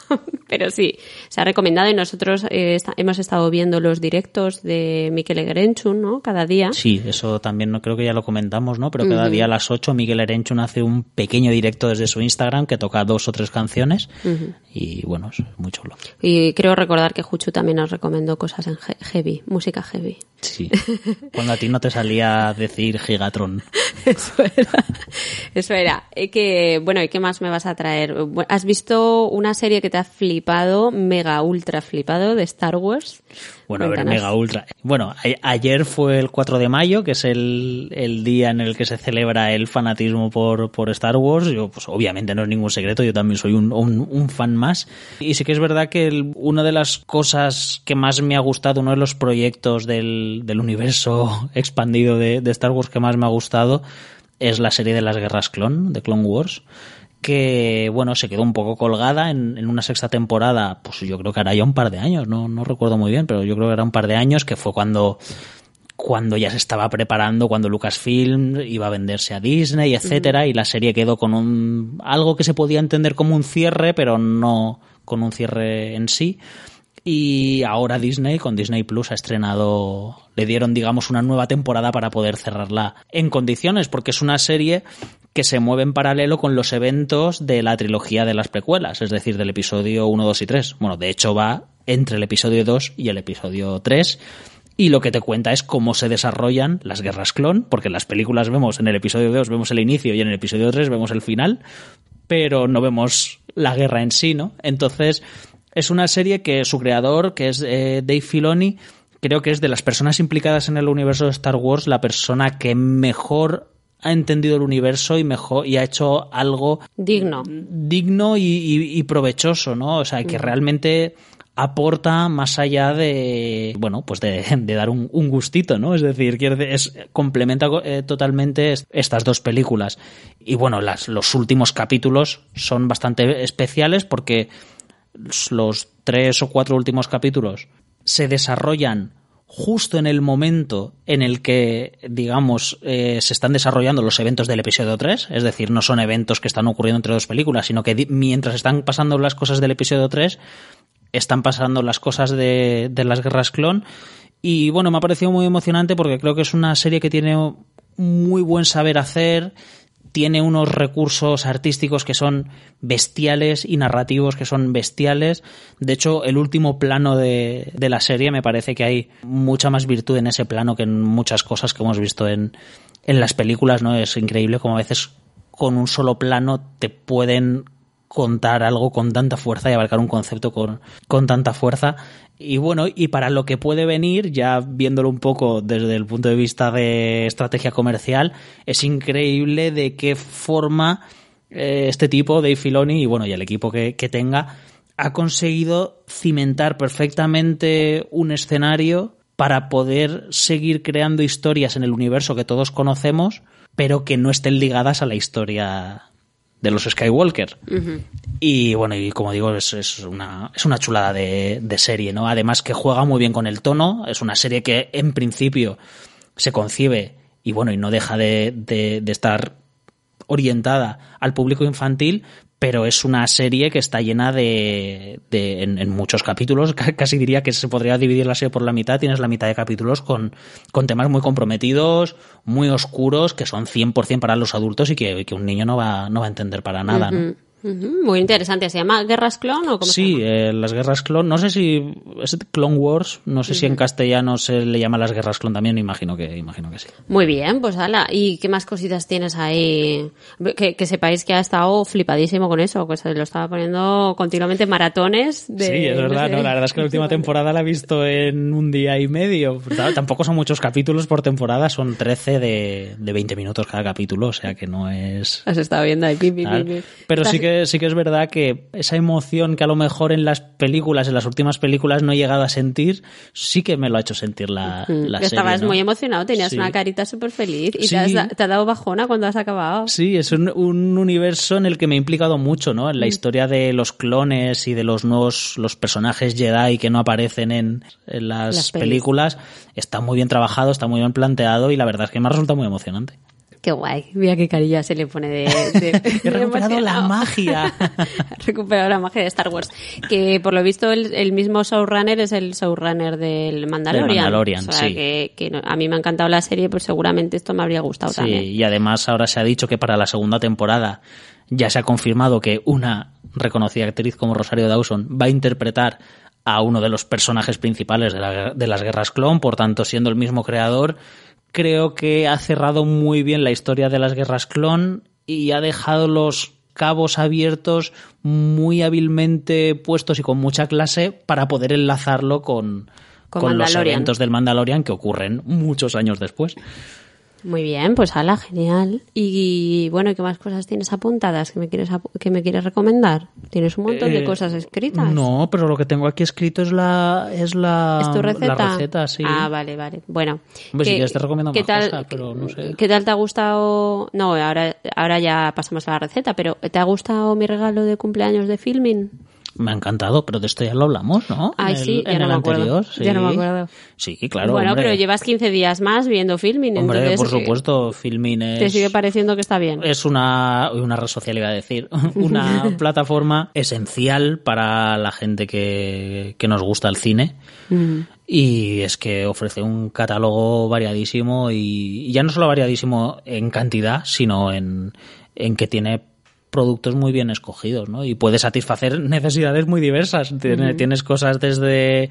pero sí, se ha recomendado y nosotros eh, hemos estado viendo los directos de Miquel Egerenchun, ¿no? Cada día. Sí, eso también no creo que ya lo comentamos, ¿no? Pero cada día a las 8 Miguel Erenchun hace un pequeño directo desde su Instagram que toca dos o tres canciones y bueno, es muy chulo. Y creo recordar que Juchu también nos recomendó cosas en he- heavy, música heavy. Sí. Cuando a ti no te salía decir Gigatron. Eso era. Eso era. Eh, Que, bueno, ¿y qué más me vas a traer? ¿Has visto una serie que te ha flipado, mega ultra flipado, de Star Wars? Bueno, a ver, mega ultra. Bueno, ayer fue el 4 de mayo, que es el, el día en el que se celebra el fanatismo por, por Star Wars. Yo, pues obviamente no es ningún secreto, yo también soy un, un, un fan más. Y sí que es verdad que el- una de las cosas que más me ha gustado, uno de los proyectos del, del universo expandido de, de Star Wars que más me ha gustado, es la serie de las guerras clon, de Clone Wars que bueno, se quedó un poco colgada en, en, una sexta temporada, pues yo creo que hará ya un par de años, no, no recuerdo muy bien, pero yo creo que era un par de años, que fue cuando cuando ya se estaba preparando, cuando Lucasfilm iba a venderse a Disney, etcétera, y la serie quedó con un algo que se podía entender como un cierre, pero no con un cierre en sí. Y ahora Disney, con Disney Plus, ha estrenado, le dieron, digamos, una nueva temporada para poder cerrarla en condiciones, porque es una serie que se mueve en paralelo con los eventos de la trilogía de las precuelas, es decir, del episodio 1, 2 y 3. Bueno, de hecho va entre el episodio 2 y el episodio 3 y lo que te cuenta es cómo se desarrollan las guerras clon, porque en las películas vemos en el episodio 2 vemos el inicio y en el episodio 3 vemos el final, pero no vemos la guerra en sí, ¿no? Entonces, es una serie que su creador, que es eh, Dave Filoni, creo que es de las personas implicadas en el universo de Star Wars la persona que mejor ha entendido el universo y mejor y ha hecho algo digno digno y, provechoso no o sea que mm. realmente aporta más allá de, bueno, pues de, dar un, gustito, ¿no? Es decir, es, complementa eh, totalmente estas dos películas. Y bueno, las, los últimos capítulos son bastante especiales porque los tres o cuatro últimos capítulos se desarrollan justo en el momento en el que, digamos, eh, se están desarrollando los eventos del episodio 3, es decir, no son eventos que están ocurriendo entre dos películas, sino que mientras están pasando las cosas del episodio 3, están pasando las cosas de, de las guerras clon. Y bueno, me ha parecido muy emocionante porque creo que es una serie que tiene muy buen saber hacer, tiene unos recursos artísticos que son bestiales y narrativos que son bestiales. De hecho, el último plano de, de, la serie me parece que hay mucha más virtud en ese plano que en muchas cosas que hemos visto en, en las películas, ¿no? Es increíble como a veces con un solo plano te pueden contar algo con tanta fuerza y abarcar un concepto con, con tanta fuerza. Y bueno, y para lo que puede venir, ya viéndolo un poco desde el punto de vista de estrategia comercial, es increíble de qué forma eh, este tipo, Dave Filoni, y bueno, y el equipo que, que tenga, ha conseguido cimentar perfectamente un escenario para poder seguir creando historias en el universo que todos conocemos, pero que no estén ligadas a la historia de los Skywalker. Y bueno, y como digo, es, es, una, es una chulada de, de, serie, ¿no? Además que juega muy bien con el tono, es una serie que en principio se concibe y bueno, y no deja de, de, de estar orientada al público infantil, pero es una serie que está llena de, de en, muchos capítulos, casi diría que se podría dividir la serie por la mitad, tienes la mitad de capítulos con, con temas muy comprometidos, muy oscuros, que son 100% para los adultos y que, que, un niño no va, no va a entender para nada, ¿no? Muy interesante. ¿Se llama Guerras Clon o cómo Sí, eh, las Guerras Clon. No sé si es Clone Wars. No sé si en castellano se le llama las Guerras Clon también. Imagino que, imagino que sí. Muy bien, pues ala. ¿Y qué más cositas tienes ahí? Que, que sepáis que ha estado flipadísimo con eso. Pues lo estaba poniendo continuamente maratones. De, sí, es verdad. No, la verdad es que la última temporada la he visto en un día y medio. Tampoco son muchos capítulos por temporada. Son 13 de, de 20 minutos cada capítulo. O sea que no es... Has estado viendo ahí. Pero sí que sí que es verdad que esa emoción que a lo mejor en las películas, en las últimas películas no he llegado a sentir, sí que me lo ha hecho sentir la, la serie. Estabas muy emocionado, tenías una carita súper feliz y te, ha dado bajona cuando has acabado. Sí, es un, universo en el que me he implicado mucho, ¿no? En la mm. historia de los clones y de los nuevos, los personajes Jedi que no aparecen en, las películas. Está muy bien trabajado, está muy bien planteado y la verdad es que me ha resultado muy emocionante. Qué guay. Mira qué carilla se le pone de... He recuperado la magia. He recuperado la magia de Star Wars. Que por lo visto el, mismo showrunner es el showrunner del Mandalorian. Mandalorian, o sea, sí. Que, a mí me ha encantado la serie, pues seguramente esto me habría gustado sí, también. y además ahora se ha dicho que para la segunda temporada ya se ha confirmado que una reconocida actriz como Rosario Dawson va a interpretar a uno de los personajes principales de, la, de las guerras clon, por tanto siendo el mismo creador creo que ha cerrado muy bien la historia de las guerras clon y ha dejado los cabos abiertos muy hábilmente puestos y con mucha clase para poder enlazarlo con, con, los eventos del Mandalorian que ocurren muchos años después. Muy bien, pues ala, genial. Y bueno, ¿y qué más cosas tienes apuntadas que me quieres que me quieres recomendar? Tienes un montón de Eh, cosas escritas. No, pero lo que tengo aquí escrito es la es la, ¿Es tu receta? la receta, sí. Ah, vale, vale. Bueno. Hombre, si ¿qué- quieres te recomiendo qué más tal, cosas, pero no sé. ¿Qué tal te ha gustado? No, ahora, ahora ya pasamos a la receta, pero ¿te ha gustado mi regalo de cumpleaños de filming? Me ha encantado, pero de esto ya lo hablamos, ¿no? Ay, En el- sí, ya en no el me acuerdo. anterior, Ya no me sí. acuerdo. Sí, claro, bueno, hombre. pero llevas 15 días más viendo filming, Hombre, entonces por eh, supuesto, Filmin es... te sigue pareciendo que está bien. Es una, una red social, iba a decir, una plataforma esencial para la gente que, que nos gusta el cine. Mm. Y es que ofrece un catálogo variadísimo y, y ya no solo variadísimo en cantidad, sino en, en que tiene productos muy bien escogidos, ¿no? Y puede satisfacer necesidades muy diversas. Tiene- Tienes cosas desde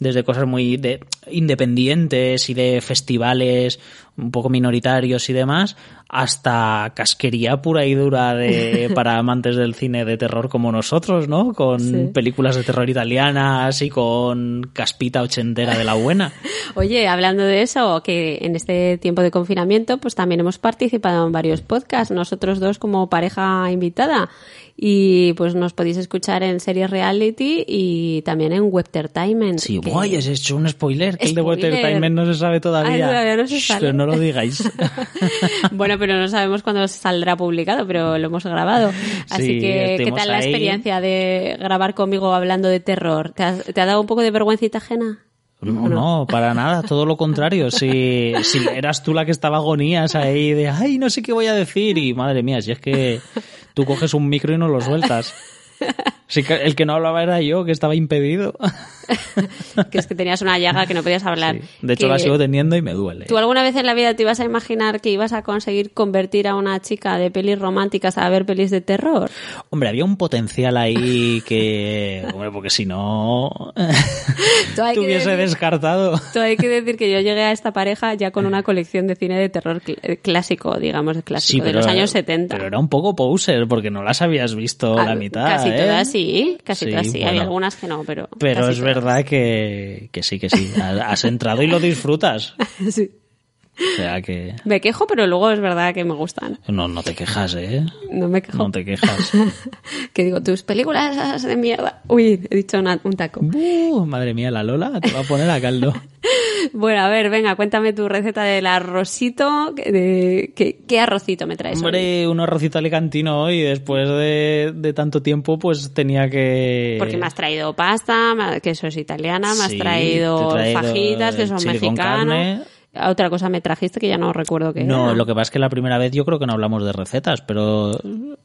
desde cosas muy de, independientes y de festivales un poco minoritarios y demás, hasta casquería pura y dura de, para amantes del cine de terror como nosotros, ¿no? Con Sí. películas de terror italianas y con caspita ochentera de la buena. Oye, hablando de eso, que en este tiempo de confinamiento, pues también hemos participado en varios podcasts, nosotros dos como pareja invitada. Y pues nos podéis escuchar en series reality y también en Webtertainment. Sí, que- guay, has hecho un spoiler, que el de Spoiler. Entertainment no se sabe todavía. Ay, todavía no se sabe. Pero no lo digáis. bueno, pero no sabemos cuándo saldrá publicado, pero lo hemos grabado. Así Sí, que, ¿qué tal la experiencia de grabar conmigo hablando de terror? ¿Te, has- te ha dado un poco de vergüencita ajena? No, no, para nada, todo lo contrario. Si, si eras tú la que estaba agonías ahí de, ay, no sé qué voy a decir, y madre mía, si es que tú coges un micro y no lo sueltas. Sí, que el que no hablaba era yo, que estaba impedido. Que es que tenías una llaga que no podías hablar. Sí. De hecho, Que- la sigo teniendo y me duele. ¿Tú alguna vez en la vida te ibas a imaginar que ibas a conseguir convertir a una chica de pelis románticas a ver pelis de terror? Hombre, había un potencial ahí que, hombre, porque si no, te hubiese descartado. Todo hay que decir que yo llegué a esta pareja ya con una colección de cine de terror cl- eh, clásico, digamos, clásico, de los años 70. Pero era un poco poser, porque no las habías visto Ah, la mitad. Casi ¿eh? todas sí, casi Sí, todas sí. bueno. Había algunas que no, pero. Pero casi es todas. verdad que, que sí, que sí. Has entrado y lo disfrutas. Sí. O sea que. Me quejo, pero luego es verdad que me gustan. No, no te quejas, ¿eh? No me quejo. No te quejas. que digo, tus películas de mierda. Uy, he dicho una- un taco. Uh, madre mía, la Lola te va a poner a caldo. Bueno, a ver, venga, cuéntame tu receta del arrocito. De, ¿qué, ¿Qué arrocito me traes? hoy? Hombre, un arrocito alicantino hoy, después de, de tanto tiempo, pues tenía que. Porque me has traído pasta, que eso es italiana, me has Sí, traído, traído fajitas, que son chili carne. Otra cosa me trajiste que ya no recuerdo qué No, era. lo que pasa es que la primera vez yo creo que no hablamos de recetas, pero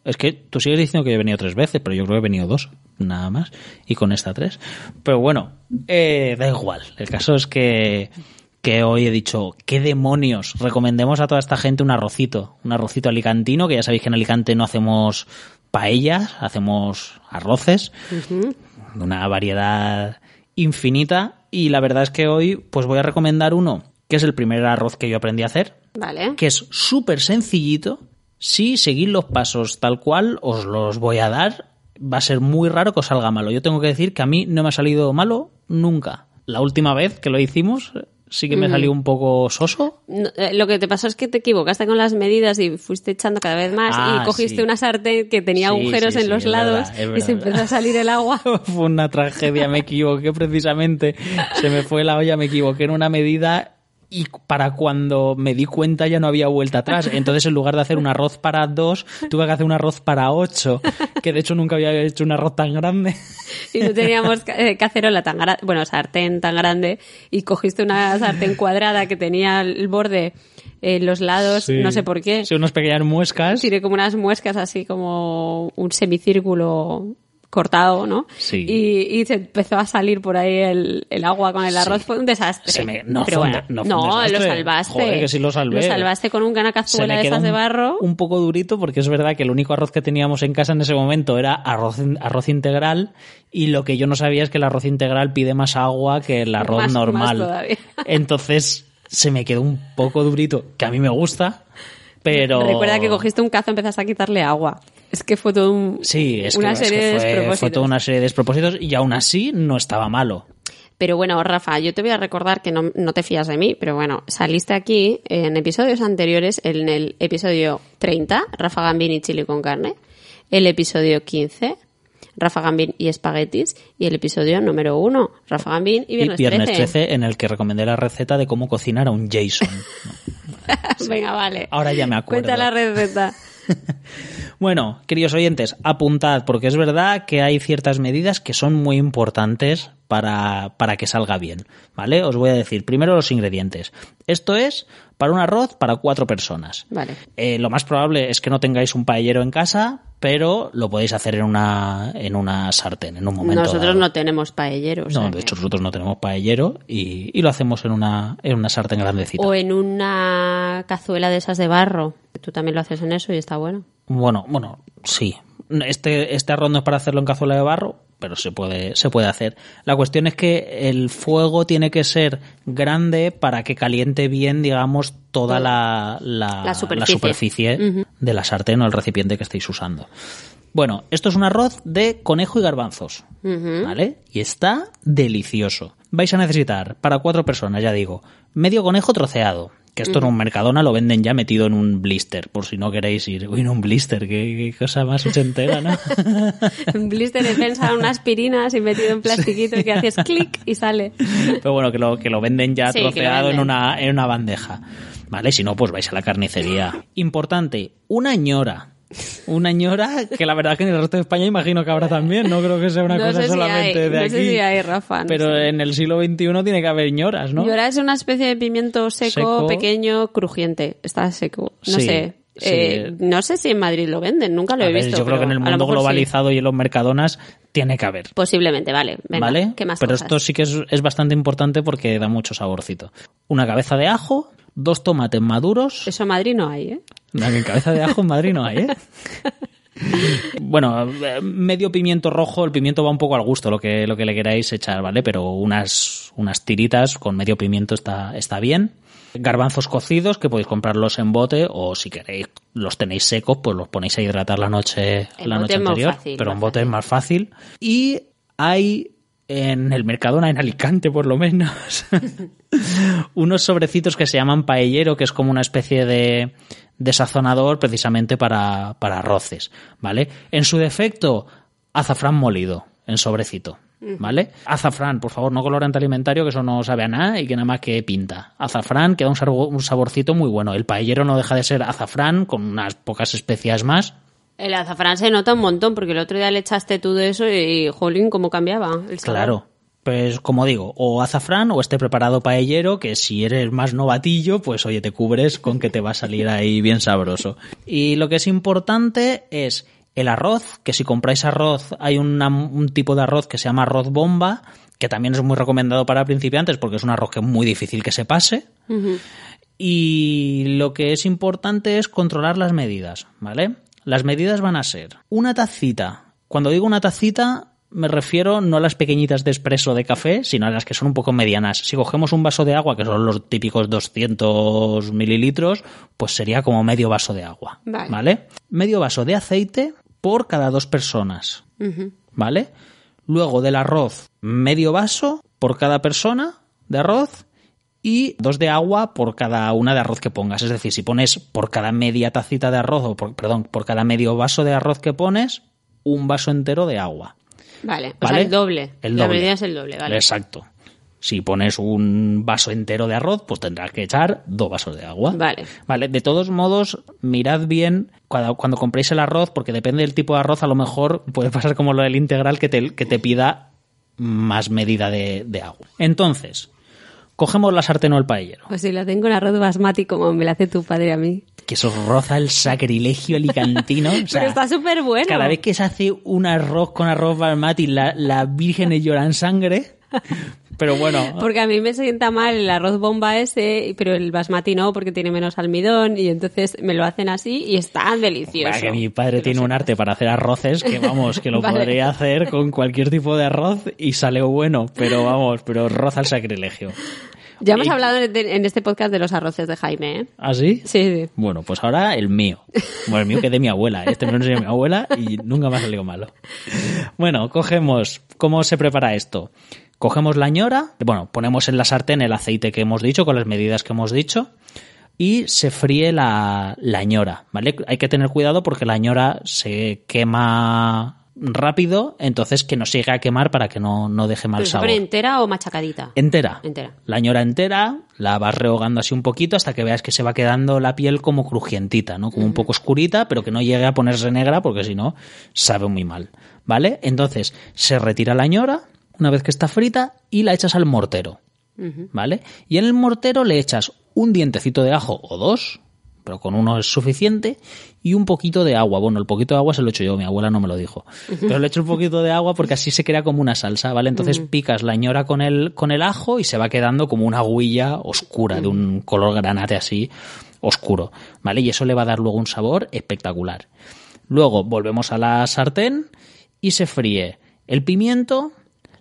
es que tú sigues diciendo que yo he venido tres veces, pero yo creo que he venido dos, nada más, y con esta tres. Pero bueno, eh, da igual. El caso es que, que hoy he dicho, ¿qué demonios? Recomendemos a toda esta gente un arrocito, un arrocito alicantino, que ya sabéis que en Alicante no hacemos paellas, hacemos arroces, de una variedad infinita, y la verdad es que hoy pues voy a recomendar uno, que es el primer arroz que yo aprendí a hacer, Vale. que es súper sencillito. Si seguís los pasos tal cual, os los voy a dar. Va a ser muy raro que os salga malo. Yo tengo que decir que a mí no me ha salido malo nunca. La última vez que lo hicimos sí que me salió un poco soso. No, eh, lo que te pasó es que te equivocaste con las medidas y fuiste echando cada vez más Ah, y cogiste sí. una sartén que tenía Sí, agujeros sí, en los lados verdad, y se verdad. empezó a salir el agua. Fue una tragedia, me equivoqué precisamente. Se me fue la olla, me equivoqué en una medida y para cuando me di cuenta ya no había vuelta atrás. Entonces, en lugar de hacer un arroz para dos, tuve que hacer un arroz para ocho, que de hecho nunca había hecho un arroz tan grande. Y no teníamos eh, cacerola tan grande, bueno, sartén tan grande y cogiste una sartén cuadrada que tenía el borde en los lados, no sé por qué. Sí, unas pequeñas muescas. Tiré como unas muescas así como un semicírculo cortado, ¿no? Sí. Y, y se empezó a salir por ahí el, el agua con el arroz. Sí. Fue un desastre. Se me- no Pero fue un de- no fue un lo salvaste. Joder, que sí lo salvé. salvaste con una Se cazuela de esas de un- barro. un poco durito porque es verdad que el único arroz que teníamos en casa en ese momento era arroz, arroz integral y lo que yo no sabía es que el arroz integral pide más agua que el arroz Más- más normal. todavía. Entonces se me quedó un poco durito, que a mí me gusta, pero... Recuerda que cogiste un cazo y empezaste a quitarle agua. Es que fue todo un, Sí, es una que, es que serie de fue, despropósitos. fue toda una serie de despropósitos y aún así no estaba malo. Pero bueno, Rafa, yo te voy a recordar que no, no te fías de mí, pero bueno, saliste aquí en episodios anteriores, en el episodio 30, Rafa Gambín y chile con carne, el episodio 15, Rafa Gambín y espaguetis, y el episodio número 1, Rafa Gambín y Y Viernes, Viernes 13. 13, en el que recomendé la receta de cómo cocinar a un Jason. Venga, vale. Ahora ya me acuerdo. Cuenta la receta. Bueno, queridos oyentes, apuntad, porque es verdad que hay ciertas medidas que son muy importantes para, para que salga bien, ¿vale? Os voy a decir primero los ingredientes. Esto es para un arroz para cuatro personas. Vale. Eh, lo más probable es que no tengáis un paellero en casa, pero lo podéis hacer en una, en una sartén, en un momento Nosotros dado. no tenemos paelleros. No, de hecho nosotros no tenemos paellero y, y lo hacemos en una, en una sartén grandecita. O en una cazuela de esas de barro. Tú también lo haces en eso y está bueno. Bueno, bueno, sí. Este, este arroz no es para hacerlo en cazuela de barro, pero se puede, se puede hacer. La cuestión es que el fuego tiene que ser grande para que caliente bien, digamos, toda la, la, La superficie. superficie de la sartén o el recipiente que estéis usando. Bueno, esto es un arroz de conejo y garbanzos, ¿vale? Y está delicioso. Vais a necesitar, para cuatro personas, ya digo, medio conejo troceado, que esto en un Mercadona lo venden ya metido en un blister, por si no queréis ir. Uy, en un blister, qué, qué cosa más ochentera, ¿no? Un blister de prensa, una aspirina así metido en plastiquito que haces clic y sale. Pero bueno, que lo, que lo venden ya Sí, troceado en una, en una bandeja. ¿Vale? Si no, pues vais a la carnicería. Importante, una ñora. Una ñora que la verdad que en el resto de España imagino que habrá también. No creo que sea una No cosa si solamente hay, de no aquí. sé si hay, Rafa, no pero sé. en el siglo XXI tiene que haber ñoras, ¿no? Y ahora es una especie de pimiento seco, Seco. pequeño, crujiente. Está seco. No Sí, sé. sí. Eh, no sé si en Madrid lo venden, nunca lo A he ver, visto. yo creo que en el mundo sí. globalizado y en los mercadonas tiene que haber. Posiblemente, vale. Venga, ¿Vale? ¿Qué más Pero cosas? esto sí que es, es bastante importante porque da mucho saborcito. Una cabeza de ajo, dos tomates maduros. Eso en Madrid no hay, ¿eh? Que cabeza de ajo en Madrid no hay, ¿eh? Bueno, eh, medio pimiento rojo, el pimiento va un poco al gusto, lo que, lo que le queráis echar, ¿vale? Pero unas, unas tiritas con medio pimiento está, está bien. Garbanzos cocidos, que podéis comprarlos en bote, o si queréis, los tenéis secos, pues los ponéis a hidratar la noche, la noche anterior. fácil, pero en bote es más fácil. Y hay en el Mercadona, en Alicante por lo menos, unos sobrecitos que se llaman paellero, que es como una especie de, de sazonador precisamente para, para arroces, ¿vale? En su defecto, azafrán molido, en sobrecito, ¿vale? Azafrán, por favor, no colorante alimentario, que eso no sabe a nada y que nada más que pinta. Azafrán, que da un, sarbo- un saborcito muy bueno. El paellero no deja de ser azafrán, con unas pocas especias más, El azafrán se nota un montón porque el otro día le echaste tú de eso y, jolín, cómo cambiaba el sabor. Claro. Pues como digo, o azafrán o este preparado paellero, que si eres más novatillo, pues oye, te cubres con que te va a salir ahí bien sabroso. Y lo que es importante es el arroz, que si compráis arroz, hay una- un tipo de arroz que se llama arroz bomba, que también es muy recomendado para principiantes porque es un arroz que es muy difícil que se pase. Y lo que es importante es controlar las medidas, ¿vale? Las medidas van a ser una tacita. Cuando digo una tacita, me refiero no a las pequeñitas de espresso de café, sino a las que son un poco medianas. Si cogemos un vaso de agua, que son los típicos 200 mililitros, pues sería como medio vaso de agua, Vale. ¿vale? Medio vaso de aceite por cada dos personas, ¿vale? Luego del arroz, medio vaso por cada persona de arroz y dos de agua por cada una de arroz que pongas. Es decir, si pones por cada media tacita de arroz, o por, perdón, por cada medio vaso de arroz que pones, un vaso entero de agua. Vale, o ¿Vale? sea, el doble. El La medida es el doble, vale. Exacto. Si pones un vaso entero de arroz, pues tendrás que echar dos vasos de agua. Vale. Vale, de todos modos, mirad bien cuando, cuando compréis el arroz, porque depende del tipo de arroz, a lo mejor puede pasar como lo del integral que te, que te pida más medida de, de agua. Entonces, cogemos la sartén o el paellero, Pues si la tengo en arroz basmati como me la hace tu padre a mí. que eso roza el sacrilegio alicantino. o sea, Pero está súper bueno. Cada vez que se hace un arroz con arroz basmati, la, la vírgenes lloran sangre. Pero bueno, Porque a mí me sienta mal el arroz bomba ese, pero el basmati no, porque tiene menos almidón y entonces me lo hacen así y está delicioso. Que mi padre tiene un arte para hacer arroces que vamos, que lo Vale. podría hacer con cualquier tipo de arroz y sale bueno, pero vamos, pero roza el sacrilegio. Ya hemos Y- hablado en en este podcast de los arroces de Jaime, ¿eh? ¿Así? Sí, sí. Bueno, pues ahora el mío. Bueno, el mío que de mi abuela. ¿eh? Este me lo enseñó mi abuela y nunca me ha salido malo. Bueno, cogemos. ¿Cómo se prepara esto? Cogemos la ñora, bueno, ponemos en la sartén el aceite que hemos dicho, con las medidas que hemos dicho, y se fríe la, la ñora, ¿vale? Hay que tener cuidado porque la ñora se quema rápido, entonces que no se llegue a quemar para que no, no deje mal ¿Pero se sabor. entera o machacadita? Entera. Entera. La ñora entera, la vas rehogando así un poquito hasta que veas que se va quedando la piel como crujientita, ¿no? Como un poco oscurita, pero que no llegue a ponerse negra porque si no, sabe muy mal. ¿Vale? Entonces, se retira la ñora una vez que está frita y la echas al mortero. ¿Vale? Y en el mortero le echas un dientecito de ajo o dos, pero con uno es suficiente, y un poquito de agua. Bueno, el poquito de agua se lo echo yo, mi abuela no me lo dijo. Pero le echo un poquito de agua porque así se crea como una salsa, ¿vale? Entonces picas la ñora con el, con el ajo y se va quedando como una aguilla oscura, de un color granate así, oscuro, ¿vale? Y eso le va a dar luego un sabor espectacular. Luego volvemos a la sartén y se fríe el pimiento,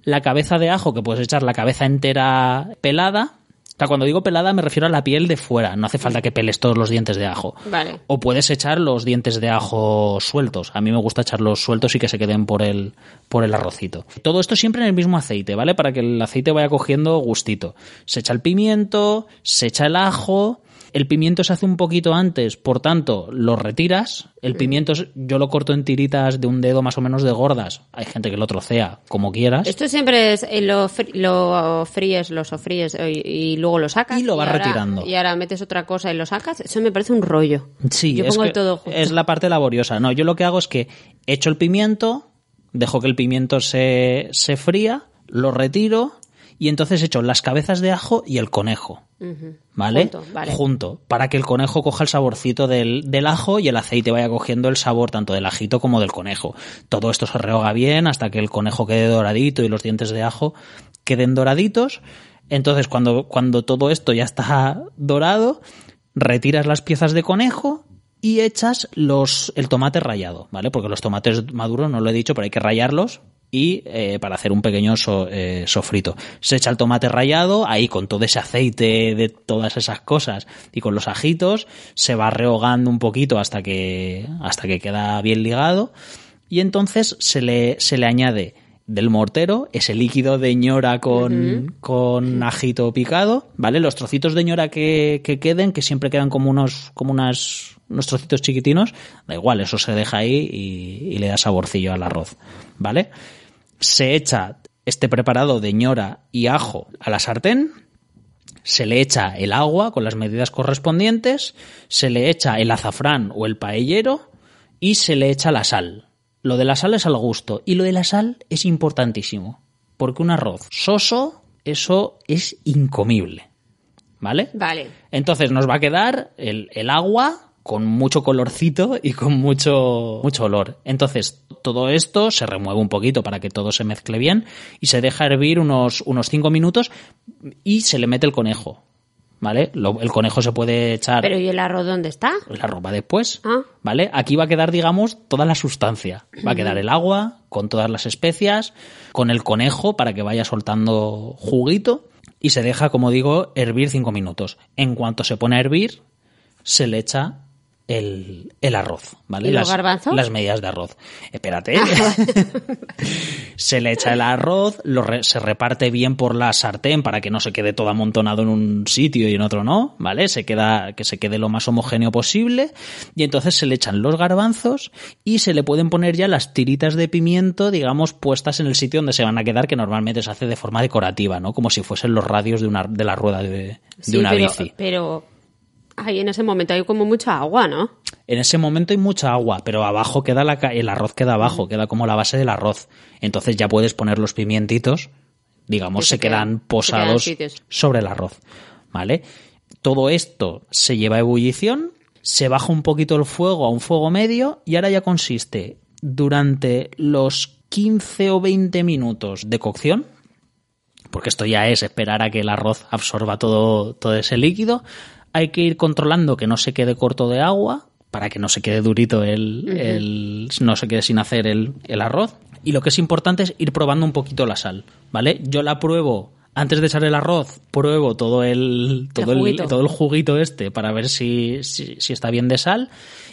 la cabeza de ajo, que puedes echar la cabeza entera pelada. O sea, cuando digo pelada me refiero a la piel de fuera, no hace falta que peles todos los dientes de ajo. Vale. O puedes echar los dientes de ajo sueltos. A mí me gusta echarlos sueltos y que se queden por el, por el arrocito. Todo esto siempre en el mismo aceite, ¿vale? Para que el aceite vaya cogiendo gustito. Se echa el pimiento, se echa el ajo. El pimiento se hace un poquito antes, por tanto, lo retiras. El pimiento es- yo lo corto en tiritas de un dedo más o menos de gordas. Hay gente que lo trocea como quieras. Esto siempre es eh, lo, lo fríes, lo sofríes eh, y, y luego lo sacas. Y lo vas retirando. Y ahora metes otra cosa y lo sacas. Eso me parece un rollo. Sí, Yo es, pongo que todo junto. es la parte laboriosa. No, yo lo que hago es que echo el pimiento, dejo que el pimiento se, se fría, lo retiro y entonces echo las cabezas de ajo y el conejo. ¿Vale? Junto, vale. Junto, para que el conejo coja el saborcito del, del ajo y el aceite vaya cogiendo el sabor tanto del ajito como del conejo. Todo esto se rehoga bien hasta que el conejo quede doradito y los dientes de ajo queden doraditos. Entonces, cuando, cuando todo esto ya está dorado, retiras las piezas de conejo y echas los, el tomate rallado, ¿vale? Porque los tomates maduros, no lo he dicho, pero hay que rallarlos y eh, para hacer un pequeño so- eh, sofrito. Se echa el tomate rallado, ahí con todo ese aceite de todas esas cosas y con los ajitos, se va rehogando un poquito hasta que, hasta que queda bien ligado y entonces se le, se le añade del mortero, ese líquido de ñora con, con ajito picado, ¿vale? Los trocitos de ñora que, que queden, que siempre quedan como unos, como unas, unos trocitos chiquitinos, da igual, eso se deja ahí y, y le da saborcillo al arroz, ¿vale? Se echa este preparado de ñora y ajo a la sartén, se le echa el agua con las medidas correspondientes, se le echa el azafrán o el paellero y se le echa la sal. Lo de la sal es al gusto y lo de la sal es importantísimo, porque un arroz soso, eso es incomible. ¿Vale? Vale. Entonces nos va a quedar el, el agua con mucho colorcito y con mucho, mucho olor. Entonces todo esto se remueve un poquito para que todo se mezcle bien y se deja hervir unos, unos 5 minutos y se le mete el conejo. ¿Vale? Lo- el conejo se puede echar Pero ¿y el arroz dónde está? la ropa después. Ah. ¿Vale? Aquí va a quedar, digamos, toda la sustancia. Va a quedar el agua con todas las especias, con el conejo para que vaya soltando juguito y se deja, como digo, hervir cinco minutos. En cuanto se pone a hervir, se le echa el, el arroz, ¿vale? ¿Y los las, garbanzos? Las medidas de arroz. Espérate. se le echa el arroz, lo re- se reparte bien por la sartén para que no se quede todo amontonado en un sitio y en otro no, ¿vale? Se queda, que se quede lo más homogéneo posible. Y entonces se le echan los garbanzos y se le pueden poner ya las tiritas de pimiento, digamos, puestas en el sitio donde se van a quedar, que normalmente se hace de forma decorativa, ¿no? Como si fuesen los radios de una, de la rueda de, de Sí, una pero, bici. Pero ahí en ese momento hay como mucha agua, ¿no? En ese momento hay mucha agua, pero abajo queda la, el arroz queda abajo, queda como la base del arroz. Entonces ya puedes poner los pimientitos, digamos, se, se quedan se posados quedan sobre el arroz, ¿vale? Todo esto se lleva a ebullición, se baja un poquito el fuego a un fuego medio y ahora ya consiste durante los 15 o 20 minutos de cocción, porque esto ya es esperar a que el arroz absorba todo, todo ese líquido. Hay que ir controlando que no se quede corto de agua para que no se quede durito el, el- no se quede sin hacer el, el arroz. Y lo que es importante es ir probando un poquito la sal, ¿vale? Yo la pruebo antes de echar el arroz, pruebo todo el, todo el, juguito. todo el juguito este para ver si, si, si está bien de sal.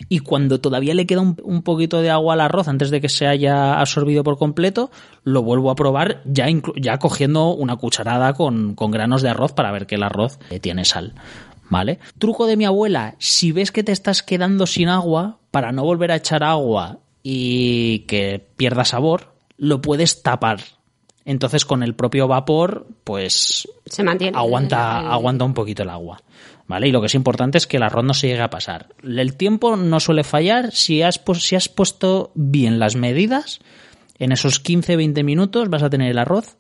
Y cuando todavía le queda un, un poquito de agua al arroz antes de que se haya absorbido por completo, lo vuelvo a probar ya, ya cogiendo una cucharada con, con granos de arroz para ver que el arroz eh, tiene sal. ¿Vale? Truco de mi abuela, si ves que te estás quedando sin agua, para no volver a echar agua y que pierda sabor, lo puedes tapar. Entonces con el propio vapor, pues Se mantiene. aguanta, el- aguanta un poquito el agua. ¿Vale? Y lo que es importante es que el arroz no se llegue a pasar. El tiempo no suele fallar. Si has, pu- si has puesto bien las medidas, en esos 15-20 minutos vas a tener el arroz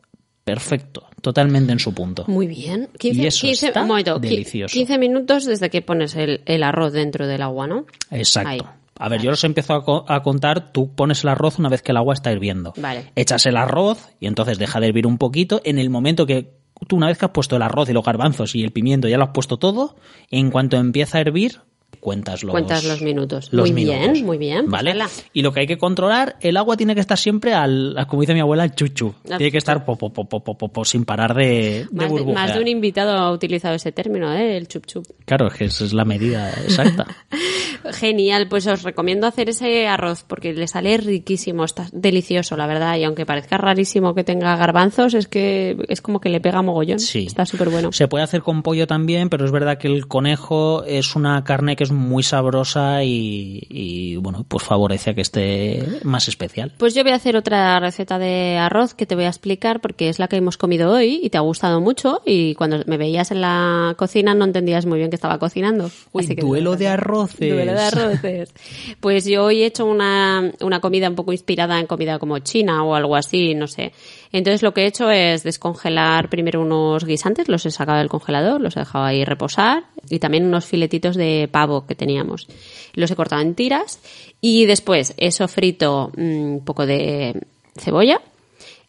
perfecto, totalmente en su punto. Muy bien. 15, Y eso 15 está un momento, qui- delicioso. 15 minutos desde que pones el, el arroz dentro del agua, ¿no? Exacto. Ahí. A ver, yo los empiezo a, co- a contar, tú pones el arroz una vez que el agua está hirviendo. Vale. Echas el arroz y entonces deja de hervir un poquito. En el momento que tú una vez que has puesto el arroz y los garbanzos y el pimiento, ya lo has puesto todo, en cuanto empieza a hervir, cuentas los, Cuentas los minutos. los muy minutos. bien, muy bien. ¿Vale? Y lo que hay que controlar, el agua tiene que estar siempre al, como dice mi abuela, al chuchu. Tiene que estar po, po, po, sin parar de, Más de, más de un invitado ha utilizado ese término, ¿eh? El chup chup. Claro, es que esa es la medida exacta. Genial, pues os recomiendo hacer ese arroz porque le sale riquísimo, está delicioso, la verdad. Y aunque parezca rarísimo que tenga garbanzos, es que es como que le pega mogollón. Sí. Está súper bueno. Se puede hacer con pollo también, pero es verdad que el conejo es una carne que es muy sabrosa y, y, bueno, pues favorece a que esté más especial. Pues yo voy a hacer otra receta de arroz que te voy a explicar porque es la que hemos comido hoy y te ha gustado mucho y cuando me veías en la cocina no entendías muy bien que estaba cocinando. Uy, Así que duelo de arroces. Duelo de arroces. Pues yo hoy he hecho una, una comida un poco inspirada en comida como china o algo así, no sé. Entonces lo que he hecho es descongelar primero unos guisantes, los he sacado del congelador, los he dejado ahí reposar y también unos filetitos de pavo que teníamos. Los he cortado en tiras y después he sofrito mm, un poco de cebolla,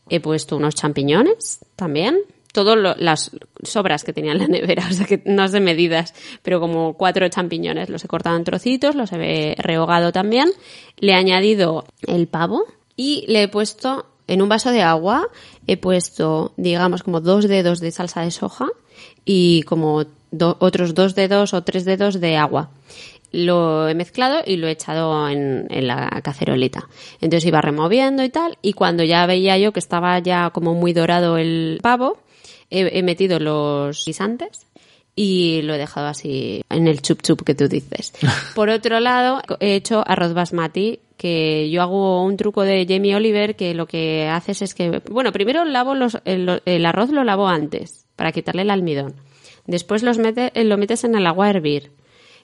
he puesto unos champiñones también, todas las sobras que tenía en la nevera, o sea que no sé medidas, pero como cuatro champiñones, los he cortado en trocitos, los he rehogado también, le he añadido el pavo y le he puesto en un vaso de agua, he puesto, digamos, como dos dedos de salsa de soja y como do- otros dos dedos o tres dedos de agua lo he mezclado y lo he echado en, en la cacerolita. Entonces iba removiendo y tal, y cuando ya veía yo que estaba ya como muy dorado el pavo, he, he metido los guisantes y lo he dejado así en el chup chup que tú dices. Por otro lado, he hecho arroz basmati, que yo hago un truco de Jamie Oliver que lo que haces es que, bueno, primero lavo los, el, el arroz lo lavo antes para quitarle el almidón. Después los mete, lo metes en el agua a hervir.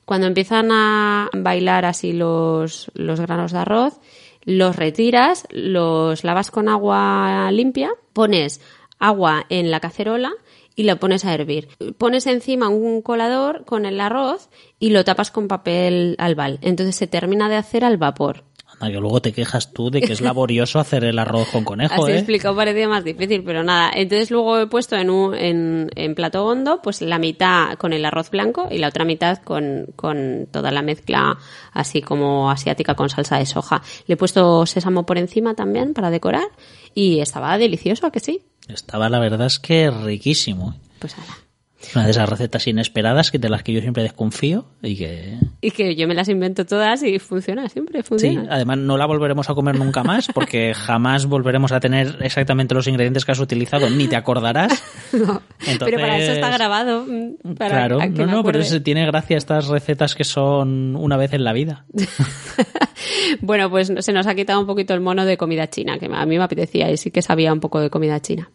Cuando empiezan a bailar así los, los granos de arroz, los retiras, los lavas con agua limpia, pones agua en la cacerola y lo pones a hervir. Pones encima un colador con el arroz y lo tapas con papel albal. Entonces se termina de hacer al vapor. Anda, que luego te quejas tú de que es laborioso hacer el arroz con conejo, Así ¿eh? explicado parecía más difícil, pero nada. Entonces luego he puesto en, un, en, en plato hondo, pues la mitad con el arroz blanco y la otra mitad con, con toda la mezcla así como asiática con salsa de soja. Le he puesto sésamo por encima también para decorar y estaba delicioso, ¿a que sí? Estaba, la verdad es que riquísimo. ¿eh? Pues nada. Una de esas recetas inesperadas que de las que yo siempre desconfío y que... Y que yo me las invento todas y funciona, siempre Sí, funciona. además no la volveremos a comer nunca más porque jamás volveremos a tener exactamente los ingredientes que has utilizado, ni te acordarás. No, Pero para eso está grabado. mm, Para claro, no, no, pero es- tiene gracia estas recetas que son una vez en la vida. bueno, pues se nos ha quitado un poquito el mono de comida china, que a mí me apetecía y sí que sabía un poco de comida china.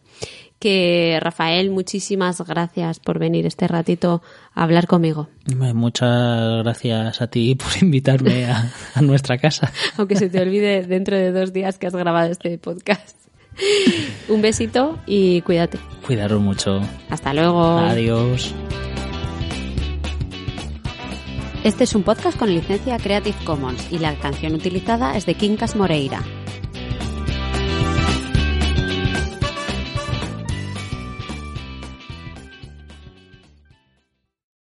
Que Rafael, muchísimas gracias por venir este ratito a hablar conmigo. Muchas gracias a ti por invitarme a, a nuestra casa. Aunque se te olvide dentro de dos días que has grabado este podcast. Un besito y cuídate. Cuidaros mucho. Hasta luego. Adiós. Este es un podcast con licencia Creative Commons y la canción utilizada es de Quincas Moreira.